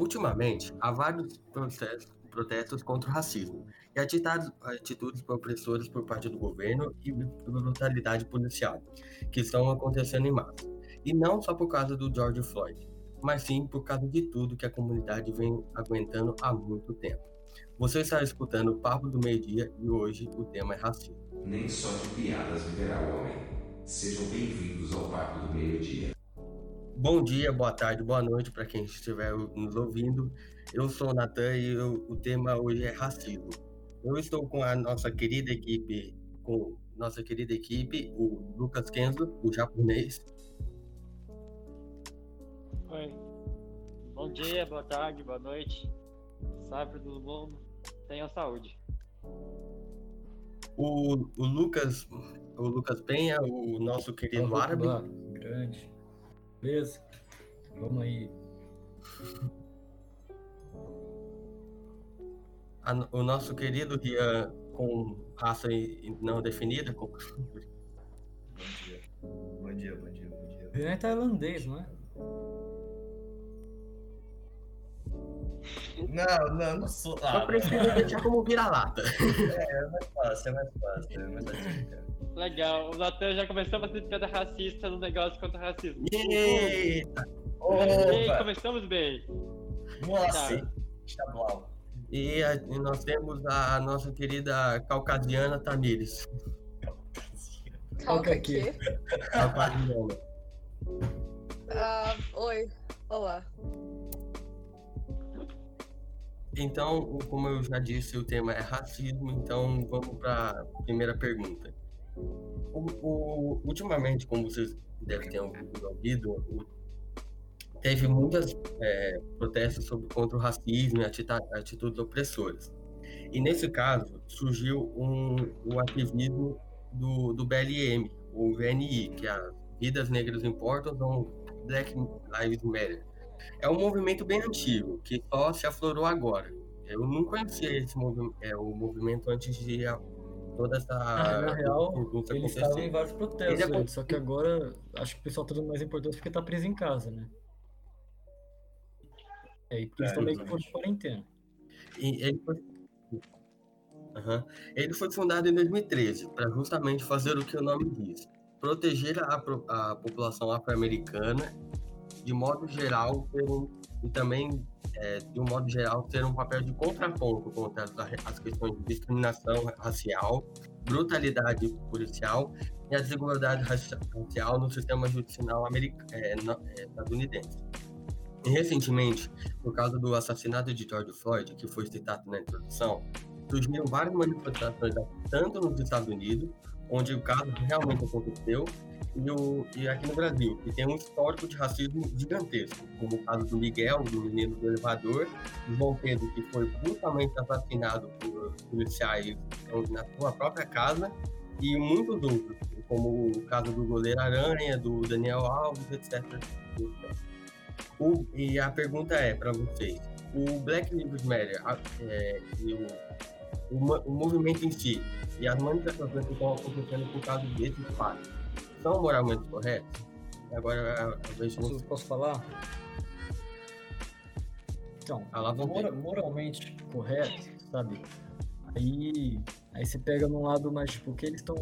Ultimamente, há vários processos, protestos contra o racismo e atitudes, opressoras por parte do governo e brutalidade policial, que estão acontecendo em massa. E não só por causa do George Floyd, mas sim por causa de tudo que a comunidade vem aguentando há muito tempo. Você está escutando o Papo do Meio Dia e hoje o tema é racismo. Nem só de piadas viverá o homem. Sejam bem-vindos ao Papo do Meio Dia. Bom dia, boa tarde, boa noite para quem estiver nos ouvindo. Eu sou o Natan e eu, o tema hoje é racismo. Eu estou com a nossa querida equipe, com nossa querida equipe, o Lucas Kenzo, o japonês. Oi. Bom dia, boa tarde, boa noite. Salve todo mundo. Tenham saúde. O, o Lucas, o Lucas Penha, o nosso querido árabe. Grande. Beleza? Vamos aí. A, o nosso querido Rian com raça não definida. Com... Bom dia. Bom dia, bom dia, bom dia. Rian é tailandês, não é? Não, não, não sou. Ah, Eu prefiro deixar como vira-lata. É, é mais fácil, é mais fácil, é mais fácil. Legal, o Natan já começou a fazer piada racista no negócio contra o racismo. Eita! Opa! começamos bem. Nossa! Estadual. E, a- e nós temos a nossa querida caucasiana Tamires. Calma aqui. Caucasiana. Ah, oi. Olá. Então, como eu já disse, o tema é racismo, então vamos para a primeira pergunta. O, o- ultimamente, como vocês devem ter ouvido, teve muitos protestos sobre, contra o racismo e atitudes opressoras. E nesse caso, surgiu um, o ativismo do, do BLM, o VNI, que é Vidas Negras Importam, ou Black Lives Matter. É um movimento bem antigo, que só se aflorou agora. Eu não conhecia esse movi é, o movimento antes de a- toda essa Ah, na real, bagunça Eles acontecer. estavam em vários protestos, Ele é só que agora acho que o pessoal tá dando mais importância porque tá preso em casa, né? É, e porque É, meio que por exatamente. quarentena. E ele foi... Aham. Ele foi fundado em 2013 para justamente fazer o que o nome diz: proteger a, a população afro-americana, de modo geral, e também, é, de um modo geral, ter um papel de contraponto contra as, questões de discriminação racial, brutalidade policial e a desigualdade raci- racial no sistema judicial americano, estadunidense. E recentemente, por causa do assassinato de George Floyd, que foi citado na introdução, surgiram várias manifestações tanto nos Estados Unidos, onde o caso realmente aconteceu, e, o, e aqui no Brasil, que tem um histórico de racismo gigantesco, como o caso do Miguel, do menino do elevador, do João Pedro, que foi brutalmente assassinado por policiais na sua própria casa, e muitos outros, como o caso do goleiro Aranha, do Daniel Alves, etc. O- e a pergunta é para vocês: o Black Lives Matter é, e o, o, mo- o movimento em si e as manifestações que estão acontecendo por causa desses fatos são moralmente corretos? Agora a, vez de Posso, falar? Então, Ah, mora- moralmente correto, sabe? Aí, aí você pega num lado mais, tipo, o que eles estão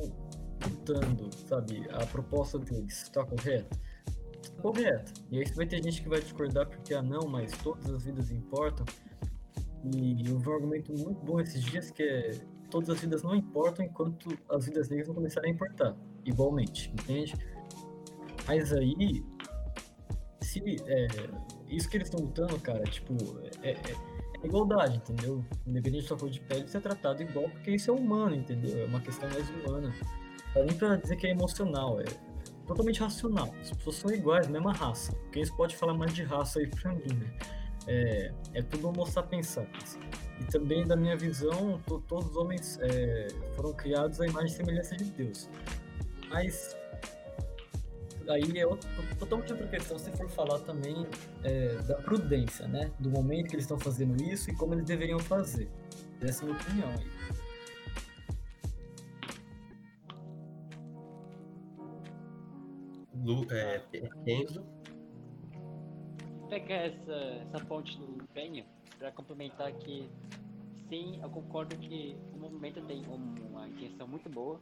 lutando, sabe? A proposta deles está correta? Tá correta. E aí vai ter gente que vai discordar porque, ah, não, mas todas as vidas importam. E vi um argumento muito bom esses dias que é todas as vidas não importam enquanto as vidas negras não começarem a importar, igualmente, entende? Mas aí, se é, isso que eles estão lutando, cara, tipo, é, é- é igualdade, entendeu? Independente da sua cor de pele, ser tratado igual, porque isso é humano, entendeu? É uma questão mais humana. Não nem pra dizer que é emocional, é totalmente racional. As pessoas são iguais, mesma raça. Quem pode falar mais de raça aí pra mim, né? É, é tudo homo sapiens. E também, da minha visão, to- todos os homens é, foram criados à imagem e semelhança de Deus. Mas aí é outra, totalmente outra questão se for falar também é, da prudência, né? Do momento que eles estão fazendo isso e como eles deveriam fazer. Essa é a minha opinião aí. Lu, é. Pegar essa, essa ponte do empenho para complementar que sim, eu concordo que o movimento tem uma intenção muito boa.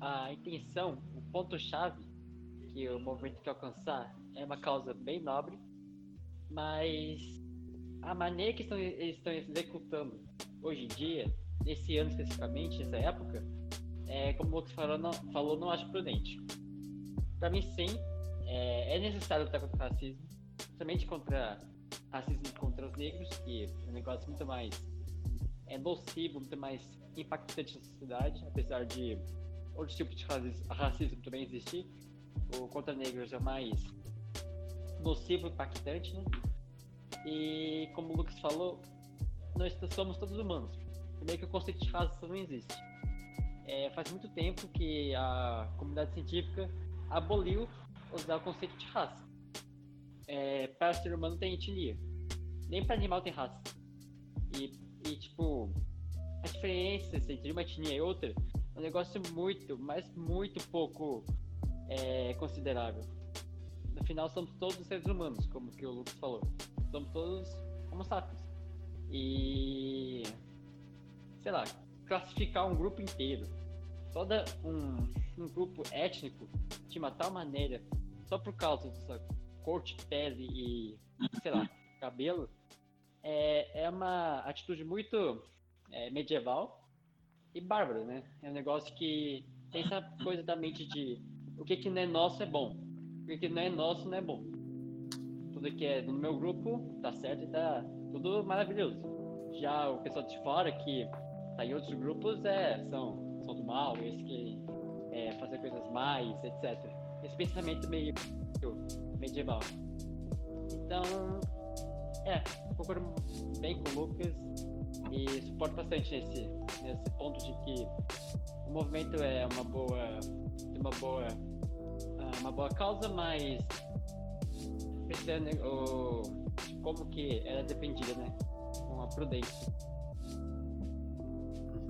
A intenção, o ponto-chave que o movimento quer alcançar é uma causa bem nobre, mas a maneira que estão, eles estão executando hoje em dia, nesse ano especificamente, nessa época, é, como o Lucas falou, não, falou, não acho prudente. Para mim, sim, é, é, necessário lutar contra o racismo, principalmente contra racismo contra os negros, que é um negócio muito mais é nocivo, muito mais impactante na sociedade, apesar de outros tipos de racismo também existir. O contra negros é mais nocivo, impactante, né? E como o Lucas falou, nós somos todos humanos. Primeiro que o conceito de raça não existe. É, faz muito tempo que a comunidade científica aboliu usar o conceito de raça. É, para ser humano tem etnia. Nem para animal tem raça. E, e, tipo, a diferença entre uma etnia e outra é um negócio muito, mas muito pouco é, considerável. No final, somos todos seres humanos, como que o Lucas falou. Somos todos homo sapiens. E. sei lá, classificar um grupo inteiro, todo um, um grupo étnico, de uma tal maneira, só por causa da sua cor de pele e, sei lá, cabelo, é, é uma atitude muito é, medieval e bárbara, né? É um negócio que tem essa coisa da mente de o que, que não é nosso é bom, o que, que não é nosso não é bom. Tudo que é do meu grupo tá certo e tá tudo maravilhoso. Já o pessoal de fora que tá em outros grupos é, são, são do mal, esse que é, fazer coisas mais, etc. Esse pensamento meio medieval. Então, é, concordo bem com o Lucas e suporto bastante nesse, nesse ponto de que o movimento é uma boa, uma boa, ah, uma boa causa, mas pensando o, como que ela é defendida, né? Com a prudência.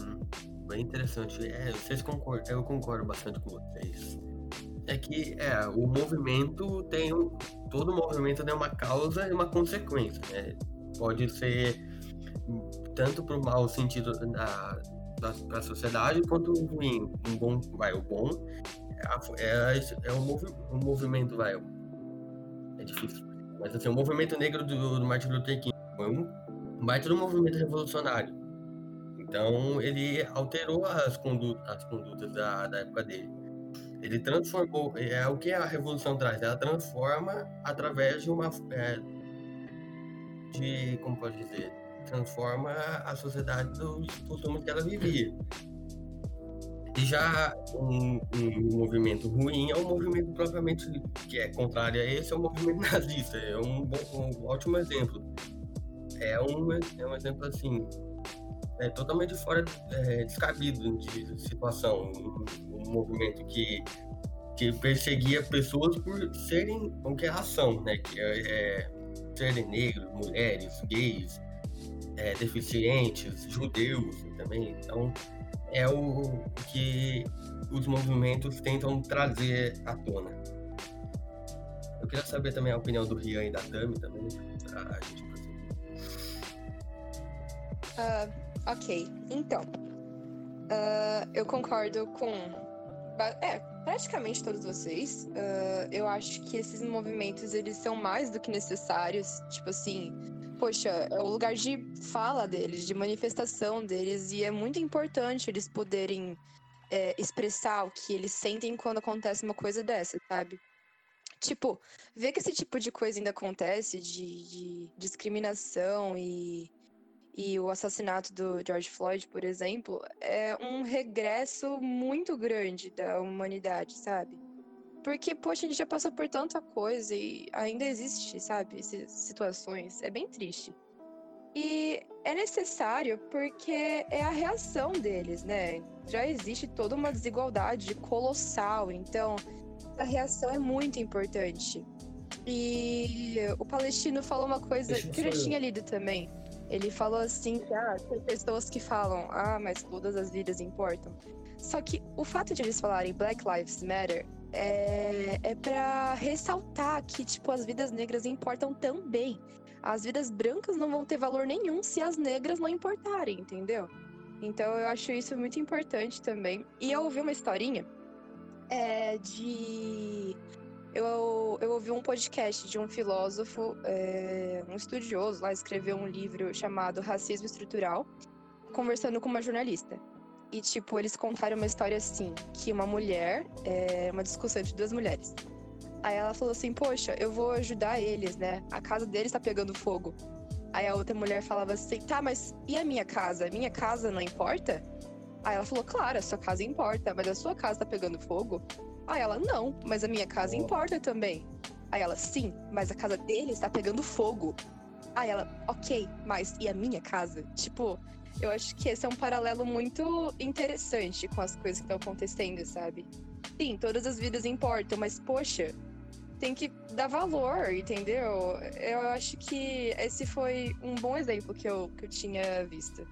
Uhum. Bem interessante. É, vocês concordam, eu concordo bastante com vocês. É que é, o movimento tem um, todo movimento tem uma causa e uma consequência. Né? Pode ser tanto para o mau sentido da, da, sociedade quanto o ruim. Um bom, vai, o bom é, é, é um, movi, um movimento, vai. É difícil. Mas assim, o movimento negro do, do Martin Luther King foi um baita do movimento revolucionário. Então ele alterou as condutas, as condutas da, da época dele. Ele transformou, é o que a revolução traz, ela transforma através de uma é, de como pode dizer, transforma a sociedade dos costumes que ela vivia. E já um, um, movimento ruim é um movimento propriamente que é contrário a esse, é o um movimento nazista. É um, bom, um ótimo exemplo. É um, é um exemplo assim, é totalmente fora, é, descabido de situação. Movimento que, que perseguia pessoas por serem o que elas são, né? Que é, é serem negros, mulheres, gays, é, deficientes, judeus também. Então, é o que os movimentos tentam trazer à tona. Eu queria saber também a opinião do Rian e da Tami também, pra gente. Uh, ok, então. Uh, eu concordo com. É, praticamente todos vocês. Uh, eu acho que esses movimentos eles são mais do que necessários. Tipo assim, poxa, é o lugar de fala deles, de manifestação deles, e é muito importante eles poderem é, expressar o que eles sentem quando acontece uma coisa dessa, sabe? Tipo, ver que esse tipo de coisa ainda acontece, de, de discriminação e, e o assassinato do George Floyd, por exemplo, é um regresso muito grande da humanidade, sabe? Porque, poxa, a gente já passou por tanta coisa e ainda existe, sabe, essas situações. É bem triste. E é necessário porque é a reação deles, né? Já existe toda uma desigualdade colossal, então a reação é muito importante. E o palestino falou uma coisa que eu já tinha lido também. Ele falou assim que ah, tem pessoas que falam, ah, mas todas as vidas importam. Só que o fato de eles falarem Black Lives Matter é, é para ressaltar que, tipo, as vidas negras importam também. As vidas brancas não vão ter valor nenhum se as negras não importarem, entendeu? Então eu acho isso muito importante também. E eu ouvi uma historinha é, de. Eu, eu ouvi um podcast de um filósofo, é, um estudioso lá, escreveu um livro chamado Racismo Estrutural, conversando com uma jornalista. E, tipo, eles contaram uma história assim: que uma mulher, é, uma discussão entre duas mulheres. Aí ela falou assim: Poxa, eu vou ajudar eles, né? A casa deles tá pegando fogo. Aí a outra mulher falava assim: Tá, mas e a minha casa? Minha casa não importa? Aí ela falou: Claro, a sua casa importa, mas a sua casa tá pegando fogo? Aí ela: Não, mas a minha casa importa também. Aí ela: Sim, mas a casa deles tá pegando fogo. Aí ela: Ok, mas e a minha casa? Tipo, eu acho que esse é um paralelo muito interessante com as coisas que estão acontecendo, sabe? Sim, todas as vidas importam, mas poxa, tem que dar valor, entendeu? Eu acho que esse foi um bom exemplo que eu, que eu tinha visto.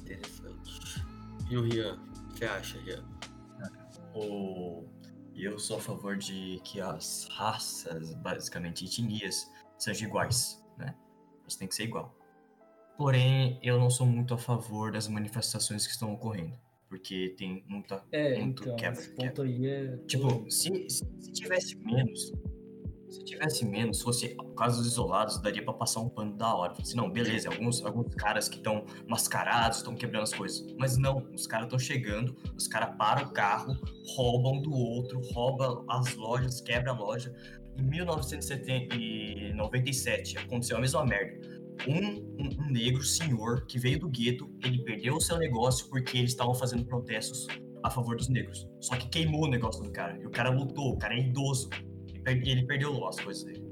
Interessante. E o Rian? O que você acha, Rian? O... Eu sou a favor de que as raças, basicamente etnias, sejam iguais, né? Elas têm que ser igual. Porém, eu não sou muito a favor das manifestações que estão ocorrendo. Porque tem muita. É, muito então, quebra, esse quebra. ponto aí é. Tipo, se, se, se tivesse menos, se tivesse menos, fosse casos isolados, daria pra passar um pano da hora. Falei assim, não, beleza, alguns, alguns caras que estão mascarados, estão quebrando as coisas. Mas não, os caras estão chegando, os caras param o carro, roubam do outro, roubam as lojas, quebra a loja. Em 1997 aconteceu a mesma merda. Um, um, um negro senhor que veio do gueto, ele perdeu o seu negócio porque eles estavam fazendo protestos a favor dos negros. Só que queimou o negócio do cara. E o cara lutou, o cara é idoso. Ele perdeu as coisas dele.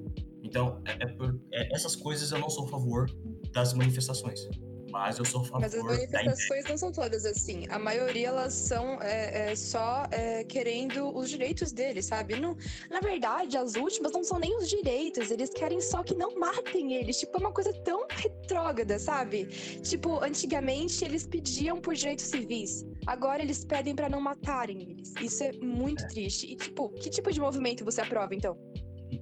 Então, é- é é- essas coisas eu não sou a favor das manifestações. Mas eu sou a favor Mas as manifestações não são todas assim. A maioria elas são é, é, só é, querendo os direitos deles, sabe? Não, na verdade, as últimas não são nem os direitos. Eles querem só que não matem eles. Tipo, é uma coisa tão retrógrada, sabe? Tipo, antigamente eles pediam por direitos civis. Agora eles pedem pra não matarem eles. Isso é muito triste. E, tipo, que tipo de movimento você aprova, então?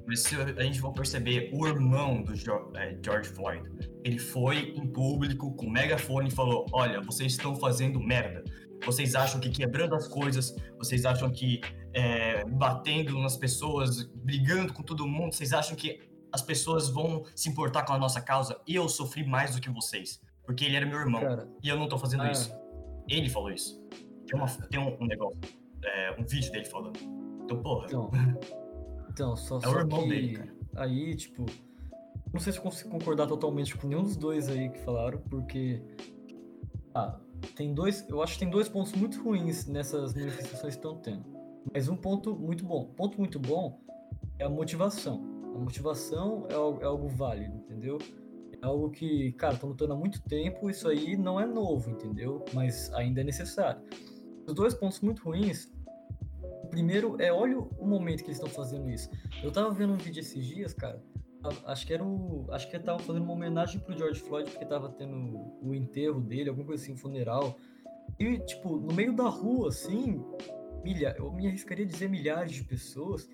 Mas a gente for perceber, o irmão do é, George Floyd, ele foi em público com megafone e falou: Olha, vocês estão fazendo merda. Vocês acham que quebrando as coisas, vocês acham que é, batendo nas pessoas, brigando com todo mundo, vocês acham que as pessoas vão se importar com a nossa causa? E eu sofri mais do que vocês, porque ele era meu irmão Cara, e eu não tô fazendo Ah. isso. Ele falou isso. Tem, uma, tem um, um negócio, é, um vídeo dele falando. Então, porra, então. Então, só, É o só irmão que dele, cara. aí, tipo. Não sei se eu consigo concordar totalmente com nenhum dos dois aí que falaram, porque. Ah, tem dois. Eu acho que tem dois pontos muito ruins nessas manifestações que estão tendo. Mas um ponto muito bom. Ponto muito bom é a motivação. A motivação é algo, é algo válido, entendeu? É algo que, cara, estão lutando há muito tempo, isso aí não é novo, entendeu? Mas ainda é necessário. Os dois pontos muito ruins primeiro é, olha o momento que eles estão fazendo isso. Eu tava vendo um vídeo esses dias, cara. Acho que era o. Acho que tava fazendo uma homenagem pro George Floyd, porque tava tendo o enterro dele, alguma coisa assim, funeral. E, tipo, no meio da rua, assim, milha, eu me arriscaria a dizer milhares de pessoas,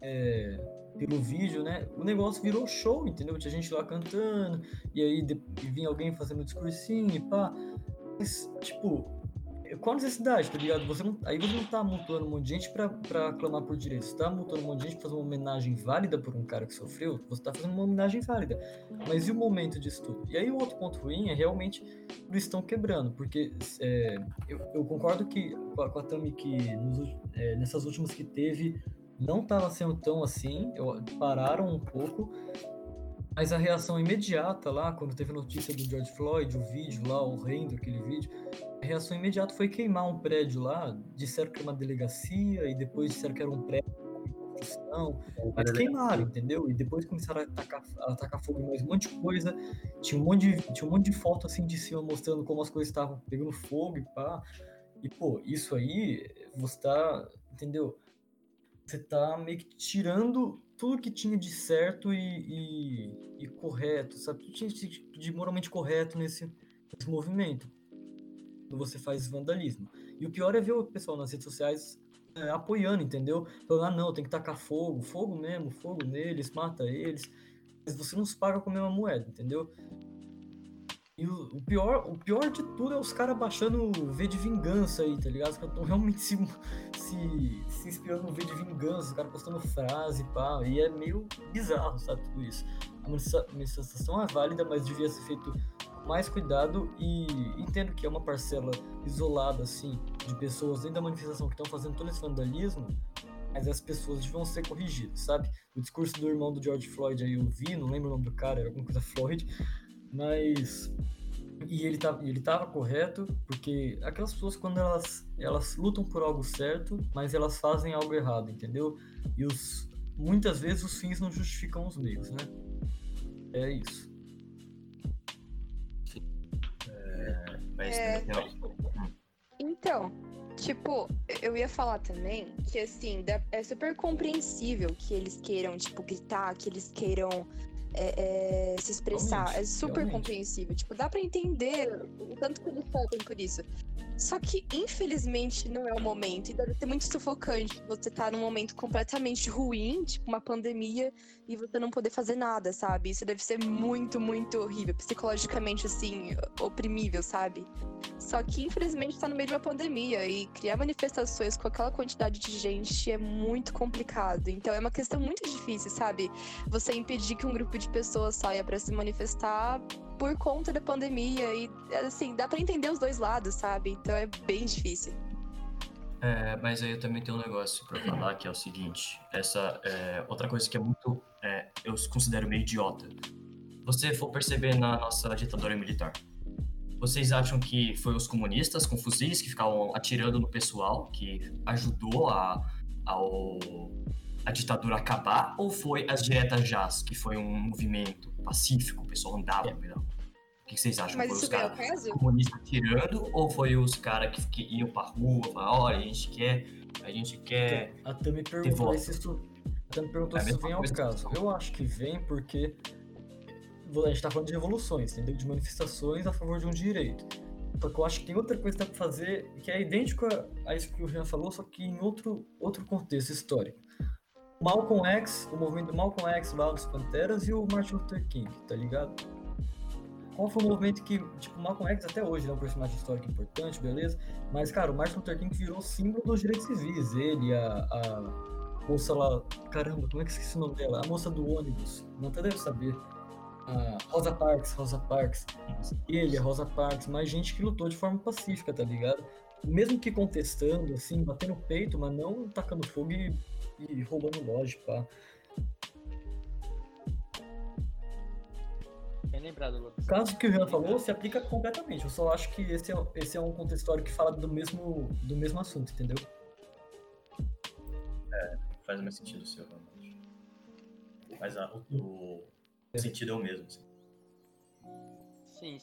é, pelo vídeo, né? O negócio virou show, entendeu? Tinha gente lá cantando, e aí de- e vinha alguém fazendo um discursinho e pá. Mas, tipo, qual a necessidade, tá ligado? Você não, aí você não tá multando um monte de gente pra, pra clamar por direitos. Você tá multando um monte de gente pra fazer uma homenagem válida por um cara que sofreu. Você tá fazendo uma homenagem válida. Mas e o momento disso tudo? E aí o outro ponto ruim é realmente eles estão quebrando. Porque é, eu, eu concordo que com a, com a Tami que nos é, nessas últimas que teve não tava sendo tão assim. Eu, pararam um pouco. Mas a reação imediata lá, quando teve a notícia do George Floyd, o vídeo lá, horrendo aquele vídeo, a reação imediata foi queimar um prédio lá, disseram que era uma delegacia, e depois disseram que era um prédio de construção, mas queimaram, entendeu? E depois começaram a atacar, a atacar fogo em mais um monte de coisa, tinha um monte de, tinha um monte de foto assim de cima mostrando como as coisas estavam pegando fogo e pá. E, pô, isso aí, você tá, entendeu? Você tá meio que tirando tudo que tinha de certo e, e, e correto, sabe? Tudo tinha de, de moralmente correto nesse, nesse movimento. Quando você faz vandalismo. E o pior é ver o pessoal nas redes sociais é, apoiando, entendeu? Falando, ah, não, tem que tacar fogo, fogo mesmo, fogo neles, mata eles. Mas você não se paga com a mesma moeda, entendeu? E o, pior, o pior de tudo é os caras baixando o V de vingança aí, tá ligado? Os caras estão realmente se, se, se inspirando no V de vingança, os caras postando frase, pá, e é meio bizarro, sabe, tudo isso. A manifestação é válida, mas devia ser feito mais cuidado e entendo que é uma parcela isolada, assim, de pessoas dentro da manifestação que estão fazendo todo esse vandalismo, mas as pessoas deviam ser corrigidas, sabe? O discurso do irmão do George Floyd aí eu vi, não lembro o nome do cara, era alguma coisa Floyd, mas e ele tava, ele tava correto, porque aquelas pessoas quando elas elas lutam por algo certo, mas elas fazem algo errado, entendeu? E os muitas vezes os fins não justificam os meios, né? É isso. É, mas É. tem- tem- Então, tipo, eu ia falar também que, assim, é super compreensível que eles queiram, tipo, gritar, que eles queiram é, é, se expressar. Realmente, é super realmente. compreensível. Tipo, dá pra entender o tanto que eles sofrem por isso. Só que, infelizmente, não é o momento. E deve ser muito sufocante você tá num momento completamente ruim, tipo uma pandemia, e você não poder fazer nada, sabe? Isso deve ser muito, muito horrível. Psicologicamente, assim, oprimível, sabe? Só que, infelizmente, tá no meio de uma pandemia e criar manifestações com aquela quantidade de gente é muito complicado. Então, é uma questão muito difícil, sabe? Você impedir que um grupo de pessoas saia pra se manifestar por conta da pandemia e, assim, dá pra entender os dois lados, sabe? Então, é bem difícil. É, mas aí eu também tenho um negócio pra falar que é o seguinte: essa é outra coisa que é muito, é, eu considero meio idiota. Você for perceber na nossa ditadura militar, vocês acham que foi os comunistas com fuzis que ficavam atirando no pessoal que ajudou a, ao, a ditadura acabar, ou foi as diretas jazz que foi um movimento pacífico, o pessoal andava no? O que vocês acham? Mas foi os caras comunistas tirando ou foi os caras que, que iam pra rua, falaram, olha, a gente quer, a gente quer. A Tami perguntou se isso. A Tami perguntou É se vem ao caso. Eu acho que vem porque a gente tá falando de revoluções, entendeu? De manifestações a favor de um direito. Só que eu acho que tem outra coisa que dá pra fazer que é idêntico a, isso que o Jean falou, só que em outro, outro contexto histórico. Malcolm X, o movimento Malcolm X lá dos Panteras e o Martin Luther King, tá ligado? Qual foi o movimento que, tipo, Malcolm X até hoje é um personagem histórico importante, beleza? Mas, cara, o Martin Luther King virou símbolo dos direitos civis. Ele, a, a moça lá, caramba, como é que esqueci o nome dela? A moça do ônibus, não até deve saber. A Rosa Parks, Rosa Parks. Ele, a Rosa Parks, mais gente que lutou de forma pacífica, tá ligado? Mesmo que contestando, assim, batendo no peito, mas não tacando fogo e, e roubando loja, pá. Bem lembrado, Lucas. O caso que o Renan falou se aplica completamente. Eu só acho que esse é, esse é um contexto histórico que fala do mesmo, do mesmo assunto, entendeu? Faz mais sentido o seu, realmente. Mas a- o, o sentido é o mesmo. assim. Sim.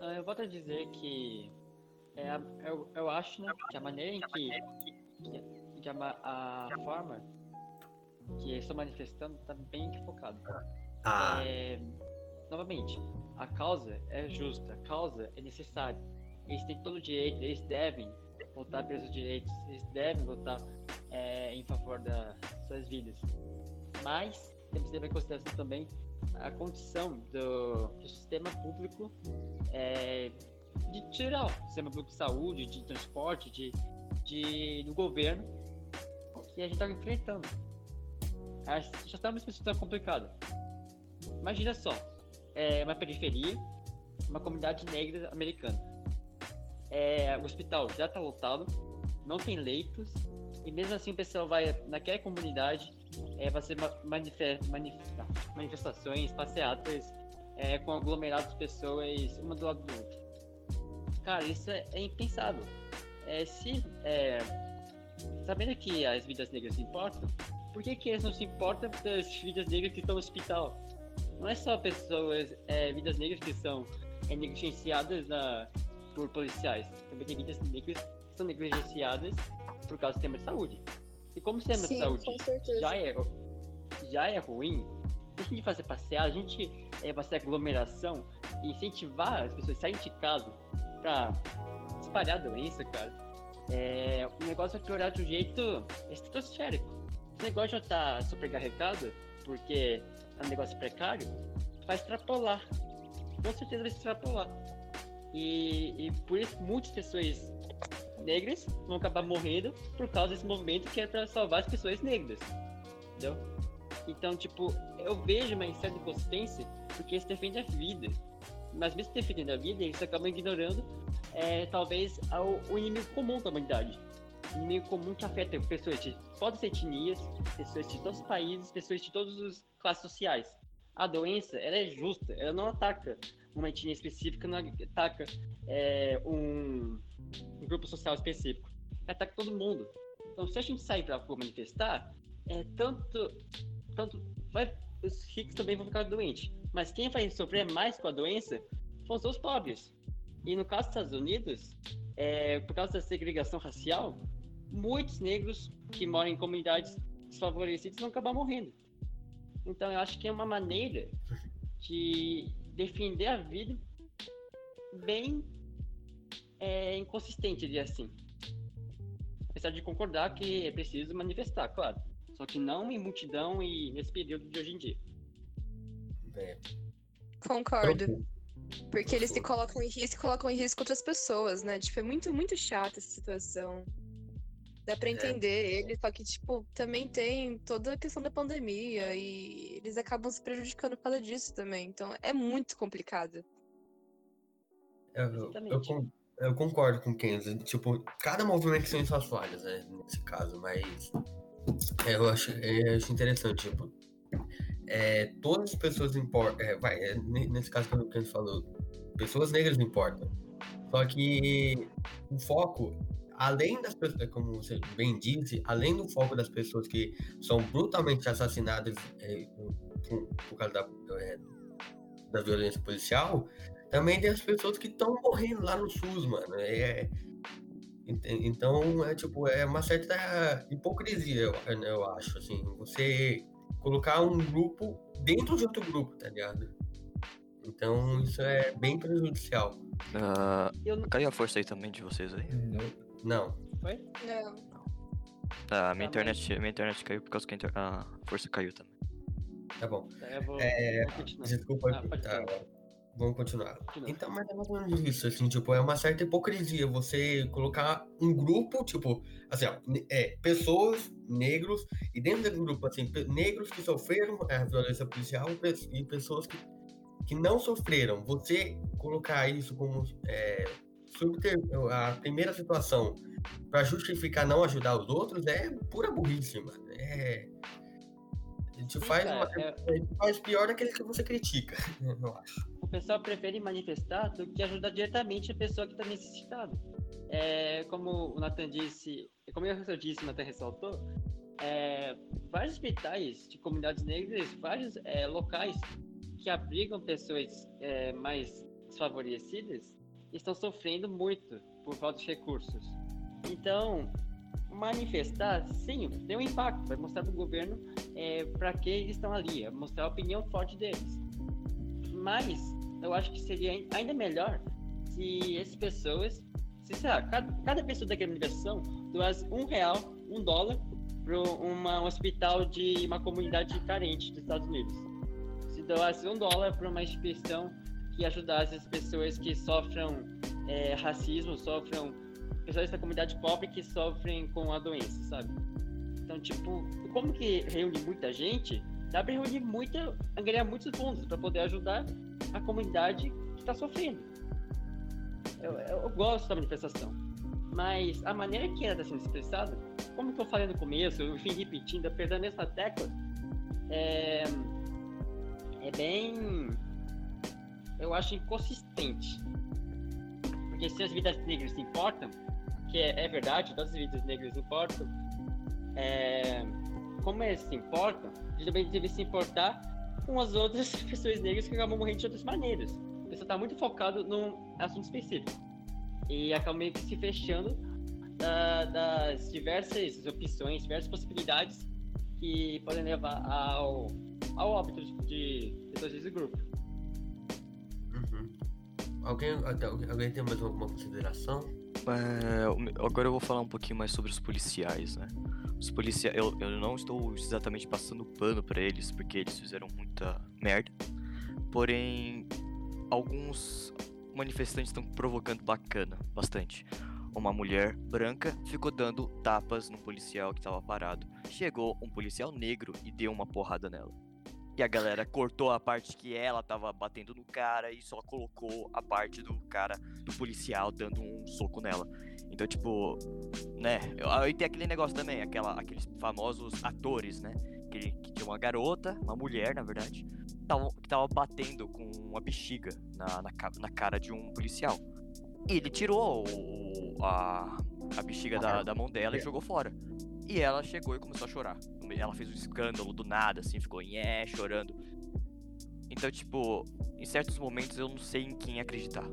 Ah, eu volto a dizer que é a- eu, eu acho né, que a maneira em que, que, que a, a forma que eles estão manifestando está bem equivocada. Ah, É, novamente, a causa é justa, a causa é necessária. Eles têm todo o direito, eles devem lutar pelos direitos, eles devem lutar é, em favor das suas vidas. Mas temos que levar em consideração também a condição do, do sistema público é, de geral, sistema público de saúde, de transporte, de, de, do governo que a gente está enfrentando. A- Já está numa situação complicada. Imagina só, é uma periferia, uma comunidade negra americana. É, o hospital já está lotado, não tem leitos, e mesmo assim o pessoal vai naquela comunidade é, vai ser manifestações, passeatas é, com aglomerados de pessoas uma do lado do outro. Cara, isso é, é impensável. É, se é, sabendo que as vidas negras importam, por que, que eles não se importam das vidas negras que estão no hospital? Não é só pessoas, é, vidas negras que são é, negligenciadas na, por policiais. Também tem vidas negras que são negligenciadas por causa do sistema de saúde. E como o sistema de Sim, saúde com certeza. já é, já é ruim, a gente fazer passear, a gente é, fazer aglomeração e incentivar as pessoas a saírem de casa pra espalhar a doença, cara, é, o negócio vai piorar de um jeito estratosférico. O negócio já tá sobrecarregado, porque é um negócio precário, vai extrapolar. Com certeza vai extrapolar. E, e por isso muitas pessoas negras vão acabar morrendo por causa desse movimento que é para salvar as pessoas negras. Entendeu? Então, tipo, eu vejo uma certa inconsistência porque eles defendem a vida. Mas mesmo defendendo a vida, eles acabam ignorando é, talvez ao, o inimigo comum da humanidade. O inimigo comum que afeta pessoas de todas as etnias, pessoas de todos os países, pessoas de todas as classes sociais. A doença, ela é justa, ela não ataca uma etnia específica, não ataca é, um, um grupo social específico. Ela ataca todo mundo. Então, se a gente sair para manifestar, é tanto, tanto vai, os ricos também vão ficar doentes. Mas quem vai sofrer mais com a doença são os pobres. E no caso dos Estados Unidos, é, por causa da segregação racial, muitos negros que moram em comunidades desfavorecidas vão acabar morrendo. Então eu acho que é uma maneira de defender a vida bem é, inconsistente, diria assim. Apesar de concordar que é preciso manifestar, claro. Só que não em multidão e nesse período de hoje em dia. É. Concordo. Porque eles se colocam em risco e colocam em risco outras pessoas, né? Tipo, é muito, muito chata essa situação. Dá pra entender ele, só que, tipo, também tem toda a questão da pandemia e eles acabam se prejudicando por causa disso também. Então é muito complicado. Eu, eu, eu, Exatamente. con- eu concordo com o Kenzo. Tipo, cada movimento tem suas falhas, né? Nesse caso, mas é, eu acho, eu acho interessante, tipo. é, todas as pessoas importam. É, vai, é, ne- nesse caso que o Kenzo falou, pessoas negras importam. Só que o foco, além das pessoas, como você bem disse, além do foco das pessoas que são brutalmente assassinadas é, por, por causa da, é, da violência policial, também tem as pessoas que estão morrendo lá no SUS, mano. É, ent- então, é tipo, é uma certa hipocrisia, eu, eu acho, assim, você colocar um grupo dentro de outro grupo, tá ligado? Então, isso é bem prejudicial. Ah, Eu não. caiu a força aí também de vocês aí? Não. Foi? Não. Ah, minha Tá, internet, minha internet caiu por causa que a, inter- a força caiu também. Tá bom. Vou, É, vou continuar. Desculpa. Ah, pode tá, vamos continuar. Continua. Então, mas é mais ou menos isso, assim, tipo, é uma certa hipocrisia você colocar um grupo, tipo, assim, ó, é, pessoas negros, e dentro desse grupo, assim, negros que sofreram a violência policial e pe- pessoas que, que não sofreram. Você colocar isso como é, a primeira situação para justificar não ajudar os outros é pura burrice, mano. É. Te Sim, faz, cara, uma- é- te faz pior daquele que você critica, eu acho. o pessoal prefere manifestar do que ajudar diretamente a pessoa que está necessitada. É, como o Nathan disse, como eu disse, o Nathan ressaltou, é, vários hospitais de comunidades negras, vários é, locais que abrigam pessoas é, mais desfavorecidas estão sofrendo muito por falta de recursos. Então, manifestar, sim, tem um impacto, vai mostrar para o governo para que eles estão ali, é mostrar a opinião forte deles. Mas eu acho que seria ai- ainda melhor se essas pessoas, se sei lá, cada, cada pessoa daquela manifestação doasse um real, um dólar para um hospital de uma comunidade carente dos Estados Unidos. Se doasse um dólar para uma instituição que ajudasse as pessoas que sofram é, racismo, sofram pessoas da comunidade pobre que sofrem com a doença, sabe? Então, tipo, como que reúne muita gente, dá pra reunir muita, ganhar muitos fundos para poder ajudar a comunidade que está sofrendo. Eu, eu, gosto da manifestação, mas a maneira que ela está sendo expressada, como eu falei no começo, eu vim repetindo, apesar da mesma tecla, é, é bem, eu acho inconsistente. Porque se as vidas negras importam, que é, é verdade, todas as vidas negras importam, é, como eles se importam, eles também devem se importar com as outras pessoas negras que acabam morrendo de outras maneiras. A pessoa está muito focado num assunto específico. E acaba meio que se fechando da- das diversas opções, diversas possibilidades que podem levar ao, ao óbito de pessoas desse grupo. Alguém, alguém tem mais alguma consideração? É, agora eu vou falar um pouquinho mais sobre os policiais, né? Os policiais, eu, eu não estou exatamente passando pano pra eles, porque eles fizeram muita merda. Porém, alguns manifestantes estão provocando bacana, bastante. Uma mulher branca ficou dando tapas num policial que tava parado. Chegou um policial negro e deu uma porrada nela. E a galera cortou a parte que ela tava batendo no cara e só colocou a parte do cara, do policial, dando um soco nela. Então, tipo, né? Aí tem aquele negócio também, aquela, aqueles famosos atores, né? Que, que tinha uma garota, uma mulher, na verdade, tavam- que tava batendo com uma bexiga na, na, na cara de um policial. E ele tirou o- a, a bexiga da, da mão dela e jogou fora. E ela chegou e começou a chorar. Ela fez um escândalo do nada, assim, ficou nhé, chorando. Então, tipo, em certos momentos eu não sei em quem acreditar.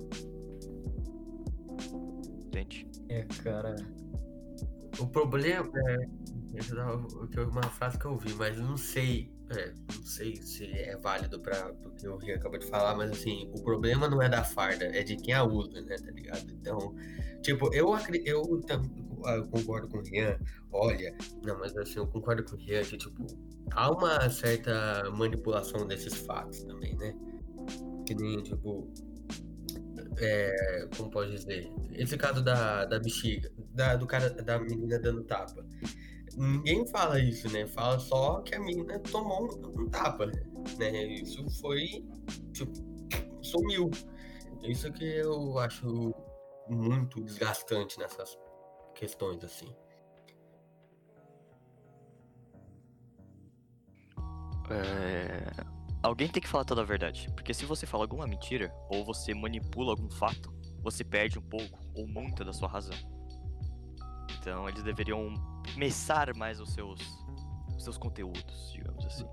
Entende? É, cara. O problema é. Eu uma frase que eu ouvi, mas eu não sei. é, não sei se é válido para o que o Rio acabou de falar, mas assim, o problema não é da farda, é de quem a usa, né? Tá ligado? Então, tipo, eu, eu, tam- eu concordo com o Rian, olha, não, mas assim, eu concordo com o Rian que, tipo, há uma certa manipulação desses fatos também, né? Que nem, tipo, é, como pode dizer? Esse caso da, da bexiga, da, do cara, da menina dando tapa. Ninguém fala isso, né? Fala só que a menina tomou um, um tapa, né? Isso foi, tipo, sumiu. Isso que eu acho muito desgastante nessas questões, assim. É, Alguém tem que falar toda a verdade. Porque se você fala alguma mentira, ou você manipula algum fato, você perde um pouco ou muita da sua razão. Então eles deveriam messar mais os seus, os seus conteúdos, digamos assim.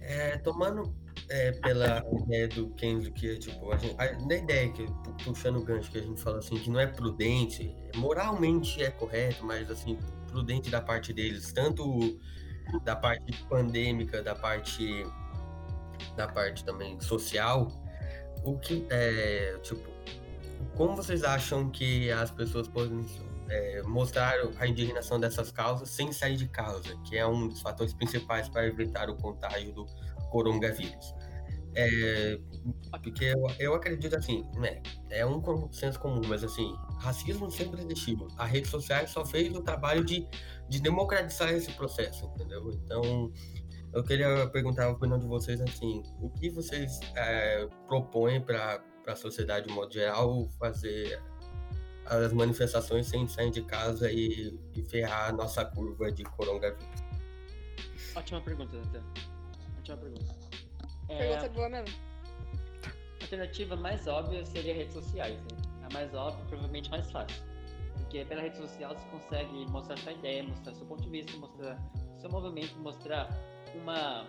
É, tomando é, pela ideia do Kenzo, que é tipo, a gente, a, ideia que, pu- puxando o gancho que a gente fala assim, que não é prudente, moralmente é correto, mas assim, prudente da parte deles, tanto da parte pandêmica, da parte da parte também social, o que é, tipo, como vocês acham que as pessoas podem é, mostrar a indignação dessas causas sem sair de casa, que é um dos fatores principais para evitar o contágio do coronavírus. É, porque eu, eu acredito assim, né? É um consenso comum, mas assim, racismo sempre existiu. A rede social só fez o trabalho de, de democratizar esse processo, entendeu? Então, eu queria perguntar a opinião de vocês assim, o que vocês é, propõem para a sociedade de modo geral fazer as manifestações sem sair de casa e, e ferrar a nossa curva de coronavírus? Ótima pergunta, Natan. Ótima pergunta. É, Pergunta boa mesmo. a alternativa mais óbvia seria redes sociais, né? A mais óbvia, provavelmente mais fácil. Porque pela rede social você consegue mostrar sua ideia, mostrar seu ponto de vista, mostrar seu movimento, mostrar uma,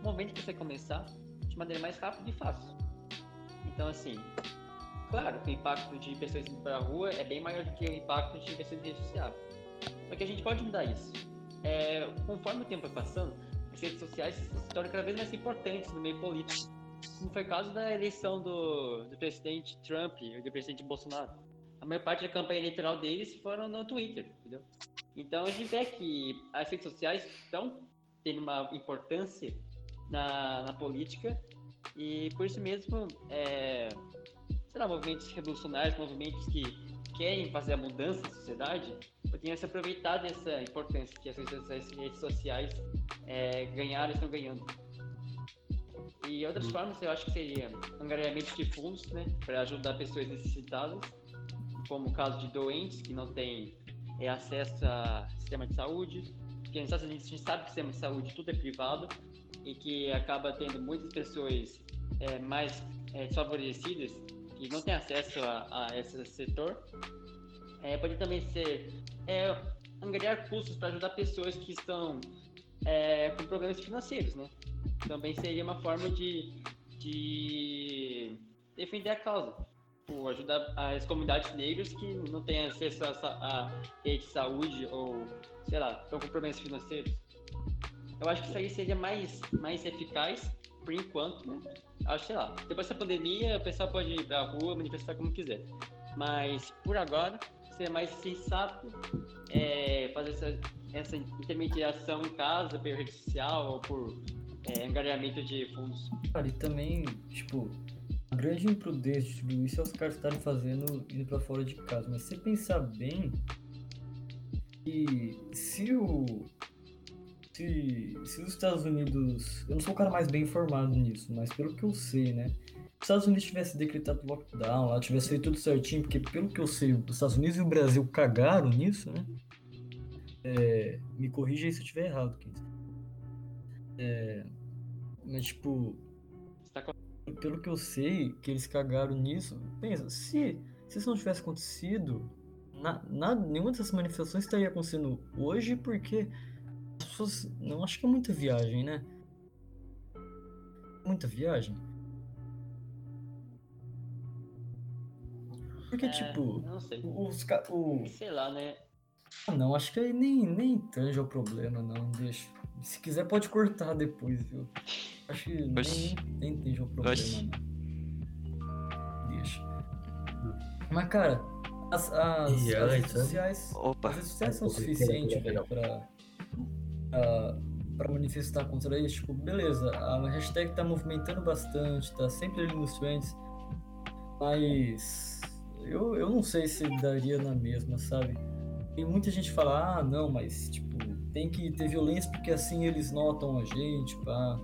um movimento que você começar de maneira mais rápida e fácil. Então, assim, claro que o impacto de pessoas indo para a rua é bem maior do que o impacto de pessoas em rede social. Só que a gente pode mudar isso. É, conforme o tempo vai passando, as redes sociais se tornam cada vez mais importantes no meio político. Como foi o caso da eleição do, do presidente Trump e do presidente Bolsonaro. A maior parte da campanha eleitoral deles foram no Twitter, entendeu? Então a gente vê que as redes sociais estão tendo uma importância na, na política e por isso mesmo, é, sei lá, movimentos revolucionários, movimentos que querem fazer a mudança na sociedade, poderiam se aproveitar dessa importância que as redes sociais, é, ganharam e estão ganhando. E outras formas eu acho que seria angariamento de fundos, né, para ajudar pessoas necessitadas, como o caso de doentes que não têm é, acesso a sistema de saúde, porque a gente sabe que o sistema de saúde tudo é privado e que acaba tendo muitas pessoas é, mais é, desfavorecidas que não têm acesso a, a esse setor. É, pode também ser é, angariar custos para ajudar pessoas que estão é, com problemas financeiros, né? Também seria uma forma de, de defender a causa. Tipo, ajudar as comunidades negras que não têm acesso a rede de saúde ou, sei lá, estão com problemas financeiros. Eu acho que isso aí seria mais, mais eficaz, por enquanto, né? Acho, sei lá, depois dessa pandemia, o pessoal pode ir pra rua, manifestar como quiser. Mas por agora, seria mais sensato é, fazer essa, essa intermediação em casa, pela rede social ou por é, de fundos. Cara, e também, tipo, a grande imprudência de tudo isso é os caras estarem fazendo indo pra fora de casa. Mas se você pensar bem, que se o. Se, se os Estados Unidos. Eu não sou o cara mais bem informado nisso, mas pelo que eu sei, né? Se os Estados Unidos tivesse decretado lockdown lá, tivesse feito tudo certinho, porque pelo que eu sei, os Estados Unidos e o Brasil cagaram nisso, né? É, me corrija aí se eu estiver errado. É, mas tipo, tá pelo que eu sei, que eles cagaram nisso, pensa, se, se isso não tivesse acontecido, na, na- nenhuma dessas manifestações estaria acontecendo hoje, porque as pessoas. Não acho que é muita viagem, né? Muita viagem. Porque, É, tipo, Não sei. os. O, Sei lá, né? ah, não, acho que aí nem, nem tange o problema, não, deixa. Se quiser, pode cortar depois, viu? Acho que nem, Oxi. nem tange o problema, Oxi. não. Deixa. Mas, cara, as, as, E as redes sociais. Opa, As redes sociais são suficientes, velho, pra, pra, pra manifestar contra isso. Tipo, beleza, a hashtag tá movimentando bastante, tá sempre ali nos trends. Mas eu, eu não sei se daria na mesma, sabe? Tem muita gente que fala, ah, não, mas tipo, tem que ter violência porque assim eles notam a gente, pá.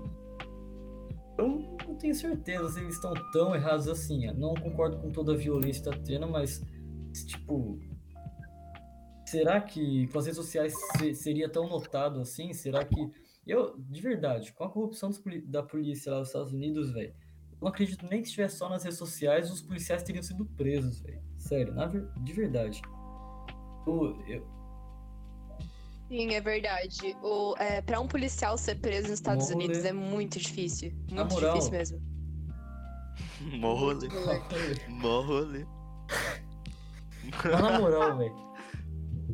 Eu não tenho certeza se eles estão tão errados assim. Eu não concordo com toda a violência que tá tendo, mas tipo, será que com as redes sociais se- seria tão notado assim? Será que. Eu, de verdade, com a corrupção da polícia lá nos Estados Unidos, velho, eu não acredito nem que estivesse só nas redes sociais, os policiais teriam sido presos, velho. Sério, na ver- de verdade. Eu, eu- Sim, é verdade. O, é, para um policial ser preso nos Estados Vamos Unidos ler. é muito difícil. Na Muito moral. difícil mesmo. morrole, morrole. Mas na moral, velho.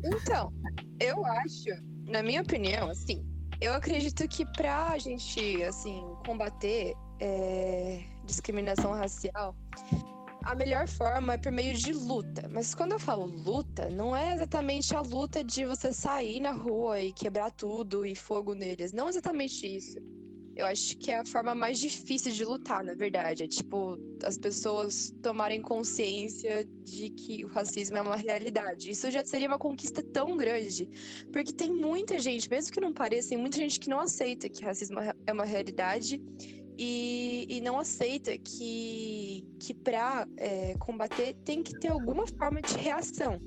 Então, eu acho, na minha opinião, assim, eu acredito que pra gente, assim, combater é, discriminação racial, a melhor forma é por meio de luta. Mas quando eu falo luta, não é exatamente a luta de você sair na rua e quebrar tudo e fogo neles. Não exatamente isso. Eu acho que é a forma mais difícil de lutar, na verdade. É tipo, as pessoas tomarem consciência de que o racismo é uma realidade. Isso já seria uma conquista tão grande. Porque tem muita gente, mesmo que não pareça, tem muita gente que não aceita que racismo é uma realidade e, e não aceita que, que para combater tem que ter alguma forma de reação.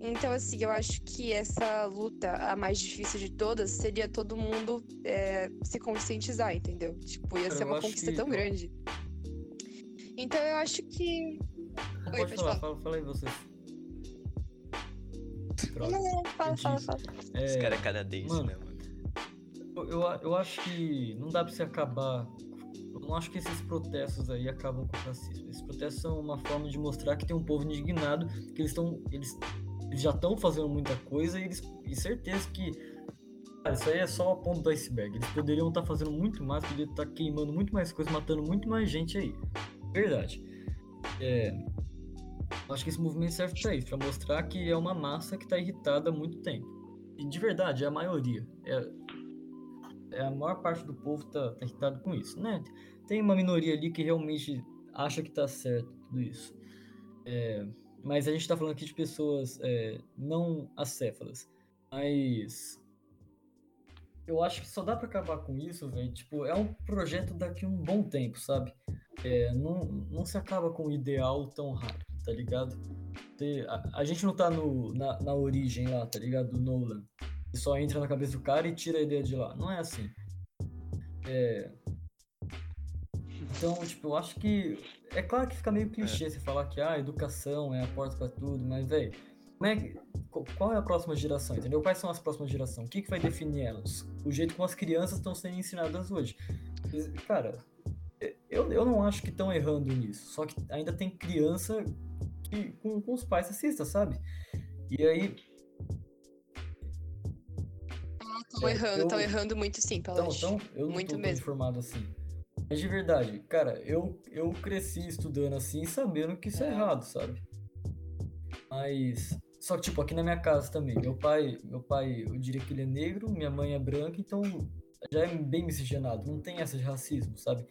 Então, assim, eu acho que essa luta, a mais difícil de todas, seria todo mundo é, se conscientizar, entendeu? Tipo, ia ser eu uma conquista que- tão grande. Então, eu acho que. Não Oi, pode falar, falar. fala, fala aí você. Não, não, fala, fala, fala. Esse É, cara é canadense, mano. né, mano? Eu, eu, eu acho que não dá pra você acabar. Eu não acho que esses protestos aí acabam com o racismo. Esses protestos são uma forma de mostrar que tem um povo indignado, que eles estão. Eles, eles já estão fazendo muita coisa e eles. E certeza que. Cara, isso aí é só a ponta do iceberg. Eles poderiam estar fazendo muito mais, poderiam estar queimando muito mais coisas, matando muito mais gente aí. Verdade. É, acho que esse movimento serve pra isso, pra mostrar que é uma massa que tá irritada há muito tempo. E de verdade, é a maioria. É a maior parte do povo tá, tá irritado com isso, né? Tem uma minoria ali que realmente acha que tá certo tudo isso. É, mas a gente tá falando aqui de pessoas é, não acéfalas. Mas eu acho que só dá pra acabar com isso, velho. Tipo, é um projeto daqui a um bom tempo, sabe? É, não, não se acaba com o ideal tão rápido, tá ligado? A, a gente não tá no, na, na origem lá, tá ligado? Do Nolan. E só entra na cabeça do cara e tira a ideia de lá. Não é assim. É... Então, tipo, eu acho que. É claro que fica meio clichê você falar que ah, a educação é a porta pra tudo, mas, velho, como é que- qu- qual é a próxima geração, entendeu? Quais são as próximas gerações? O que, que vai definir elas? O jeito como as crianças estão sendo ensinadas hoje. Cara, eu, eu não acho que estão errando nisso. Só que ainda tem criança que, com, com os pais racistas, sabe? E aí. Estão É, errando, estão errando muito sim, Paulette. então eu não Muito tô tão mesmo. informado assim. Mas de verdade, cara, eu, eu cresci estudando assim, sabendo que isso é, É. errado, sabe? Mas. Só que, tipo, aqui na minha casa também. Meu pai, meu pai, eu diria que ele é negro, minha mãe é branca, então já é bem miscigenado. Não tem essa de racismo, sabe?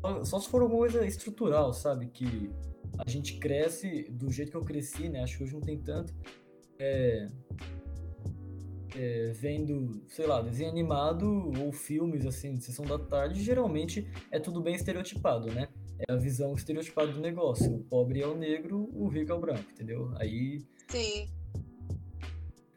Só- Só se for alguma coisa estrutural, sabe? Que a gente cresce do jeito que eu cresci, né? Acho que hoje não tem tanto. É, é, vendo, sei lá, desenho animado ou filmes assim de sessão da tarde, geralmente é tudo bem estereotipado, né? É a visão estereotipada do negócio. O pobre é o negro, o rico é o branco, entendeu? Aí Sim.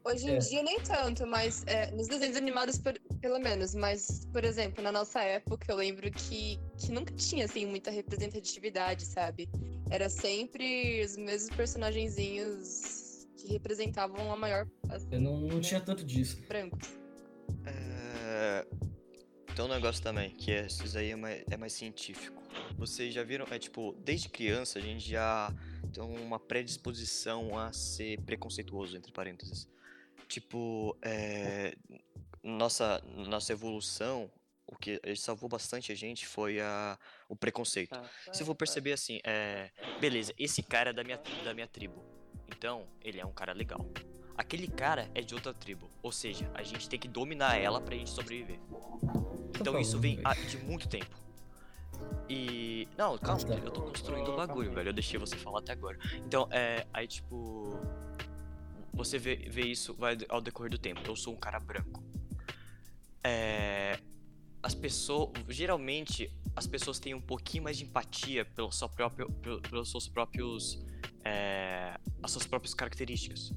Hoje em É. dia nem tanto, mas é, nos desenhos animados por- pelo menos. Mas, por exemplo, na nossa época eu lembro que, que nunca tinha assim muita representatividade, sabe? Era sempre os mesmos personagenzinhos que representavam a maior assim, eu não, não tinha tanto disso. brancos. É... Tem um negócio também, que é, isso aí é mais, é mais científico. Vocês já viram, é tipo, desde criança a gente já tem uma predisposição a ser preconceituoso, entre parênteses. Tipo, é, nossa, nossa evolução, o que salvou bastante a gente foi a, o preconceito. Tá, Se eu for perceber assim, é. Beleza, esse cara é da minha, da minha tribo. Então, ele é um cara legal. Aquele cara é de outra tribo. Ou seja, a gente tem que dominar ela pra gente sobreviver. Então isso falando, vem velho? ah, de muito tempo. E. Não, calma, tá. eu tô construindo o bagulho, velho. Eu deixei você falar até agora. Então, é. Aí, tipo. Você vê, vê isso vai ao decorrer do tempo. Eu sou um cara branco. É. As pessoas. Geralmente, as pessoas têm um pouquinho mais de empatia pelo seu próprio, pelo- pelos seus próprios. É, as suas próprias características.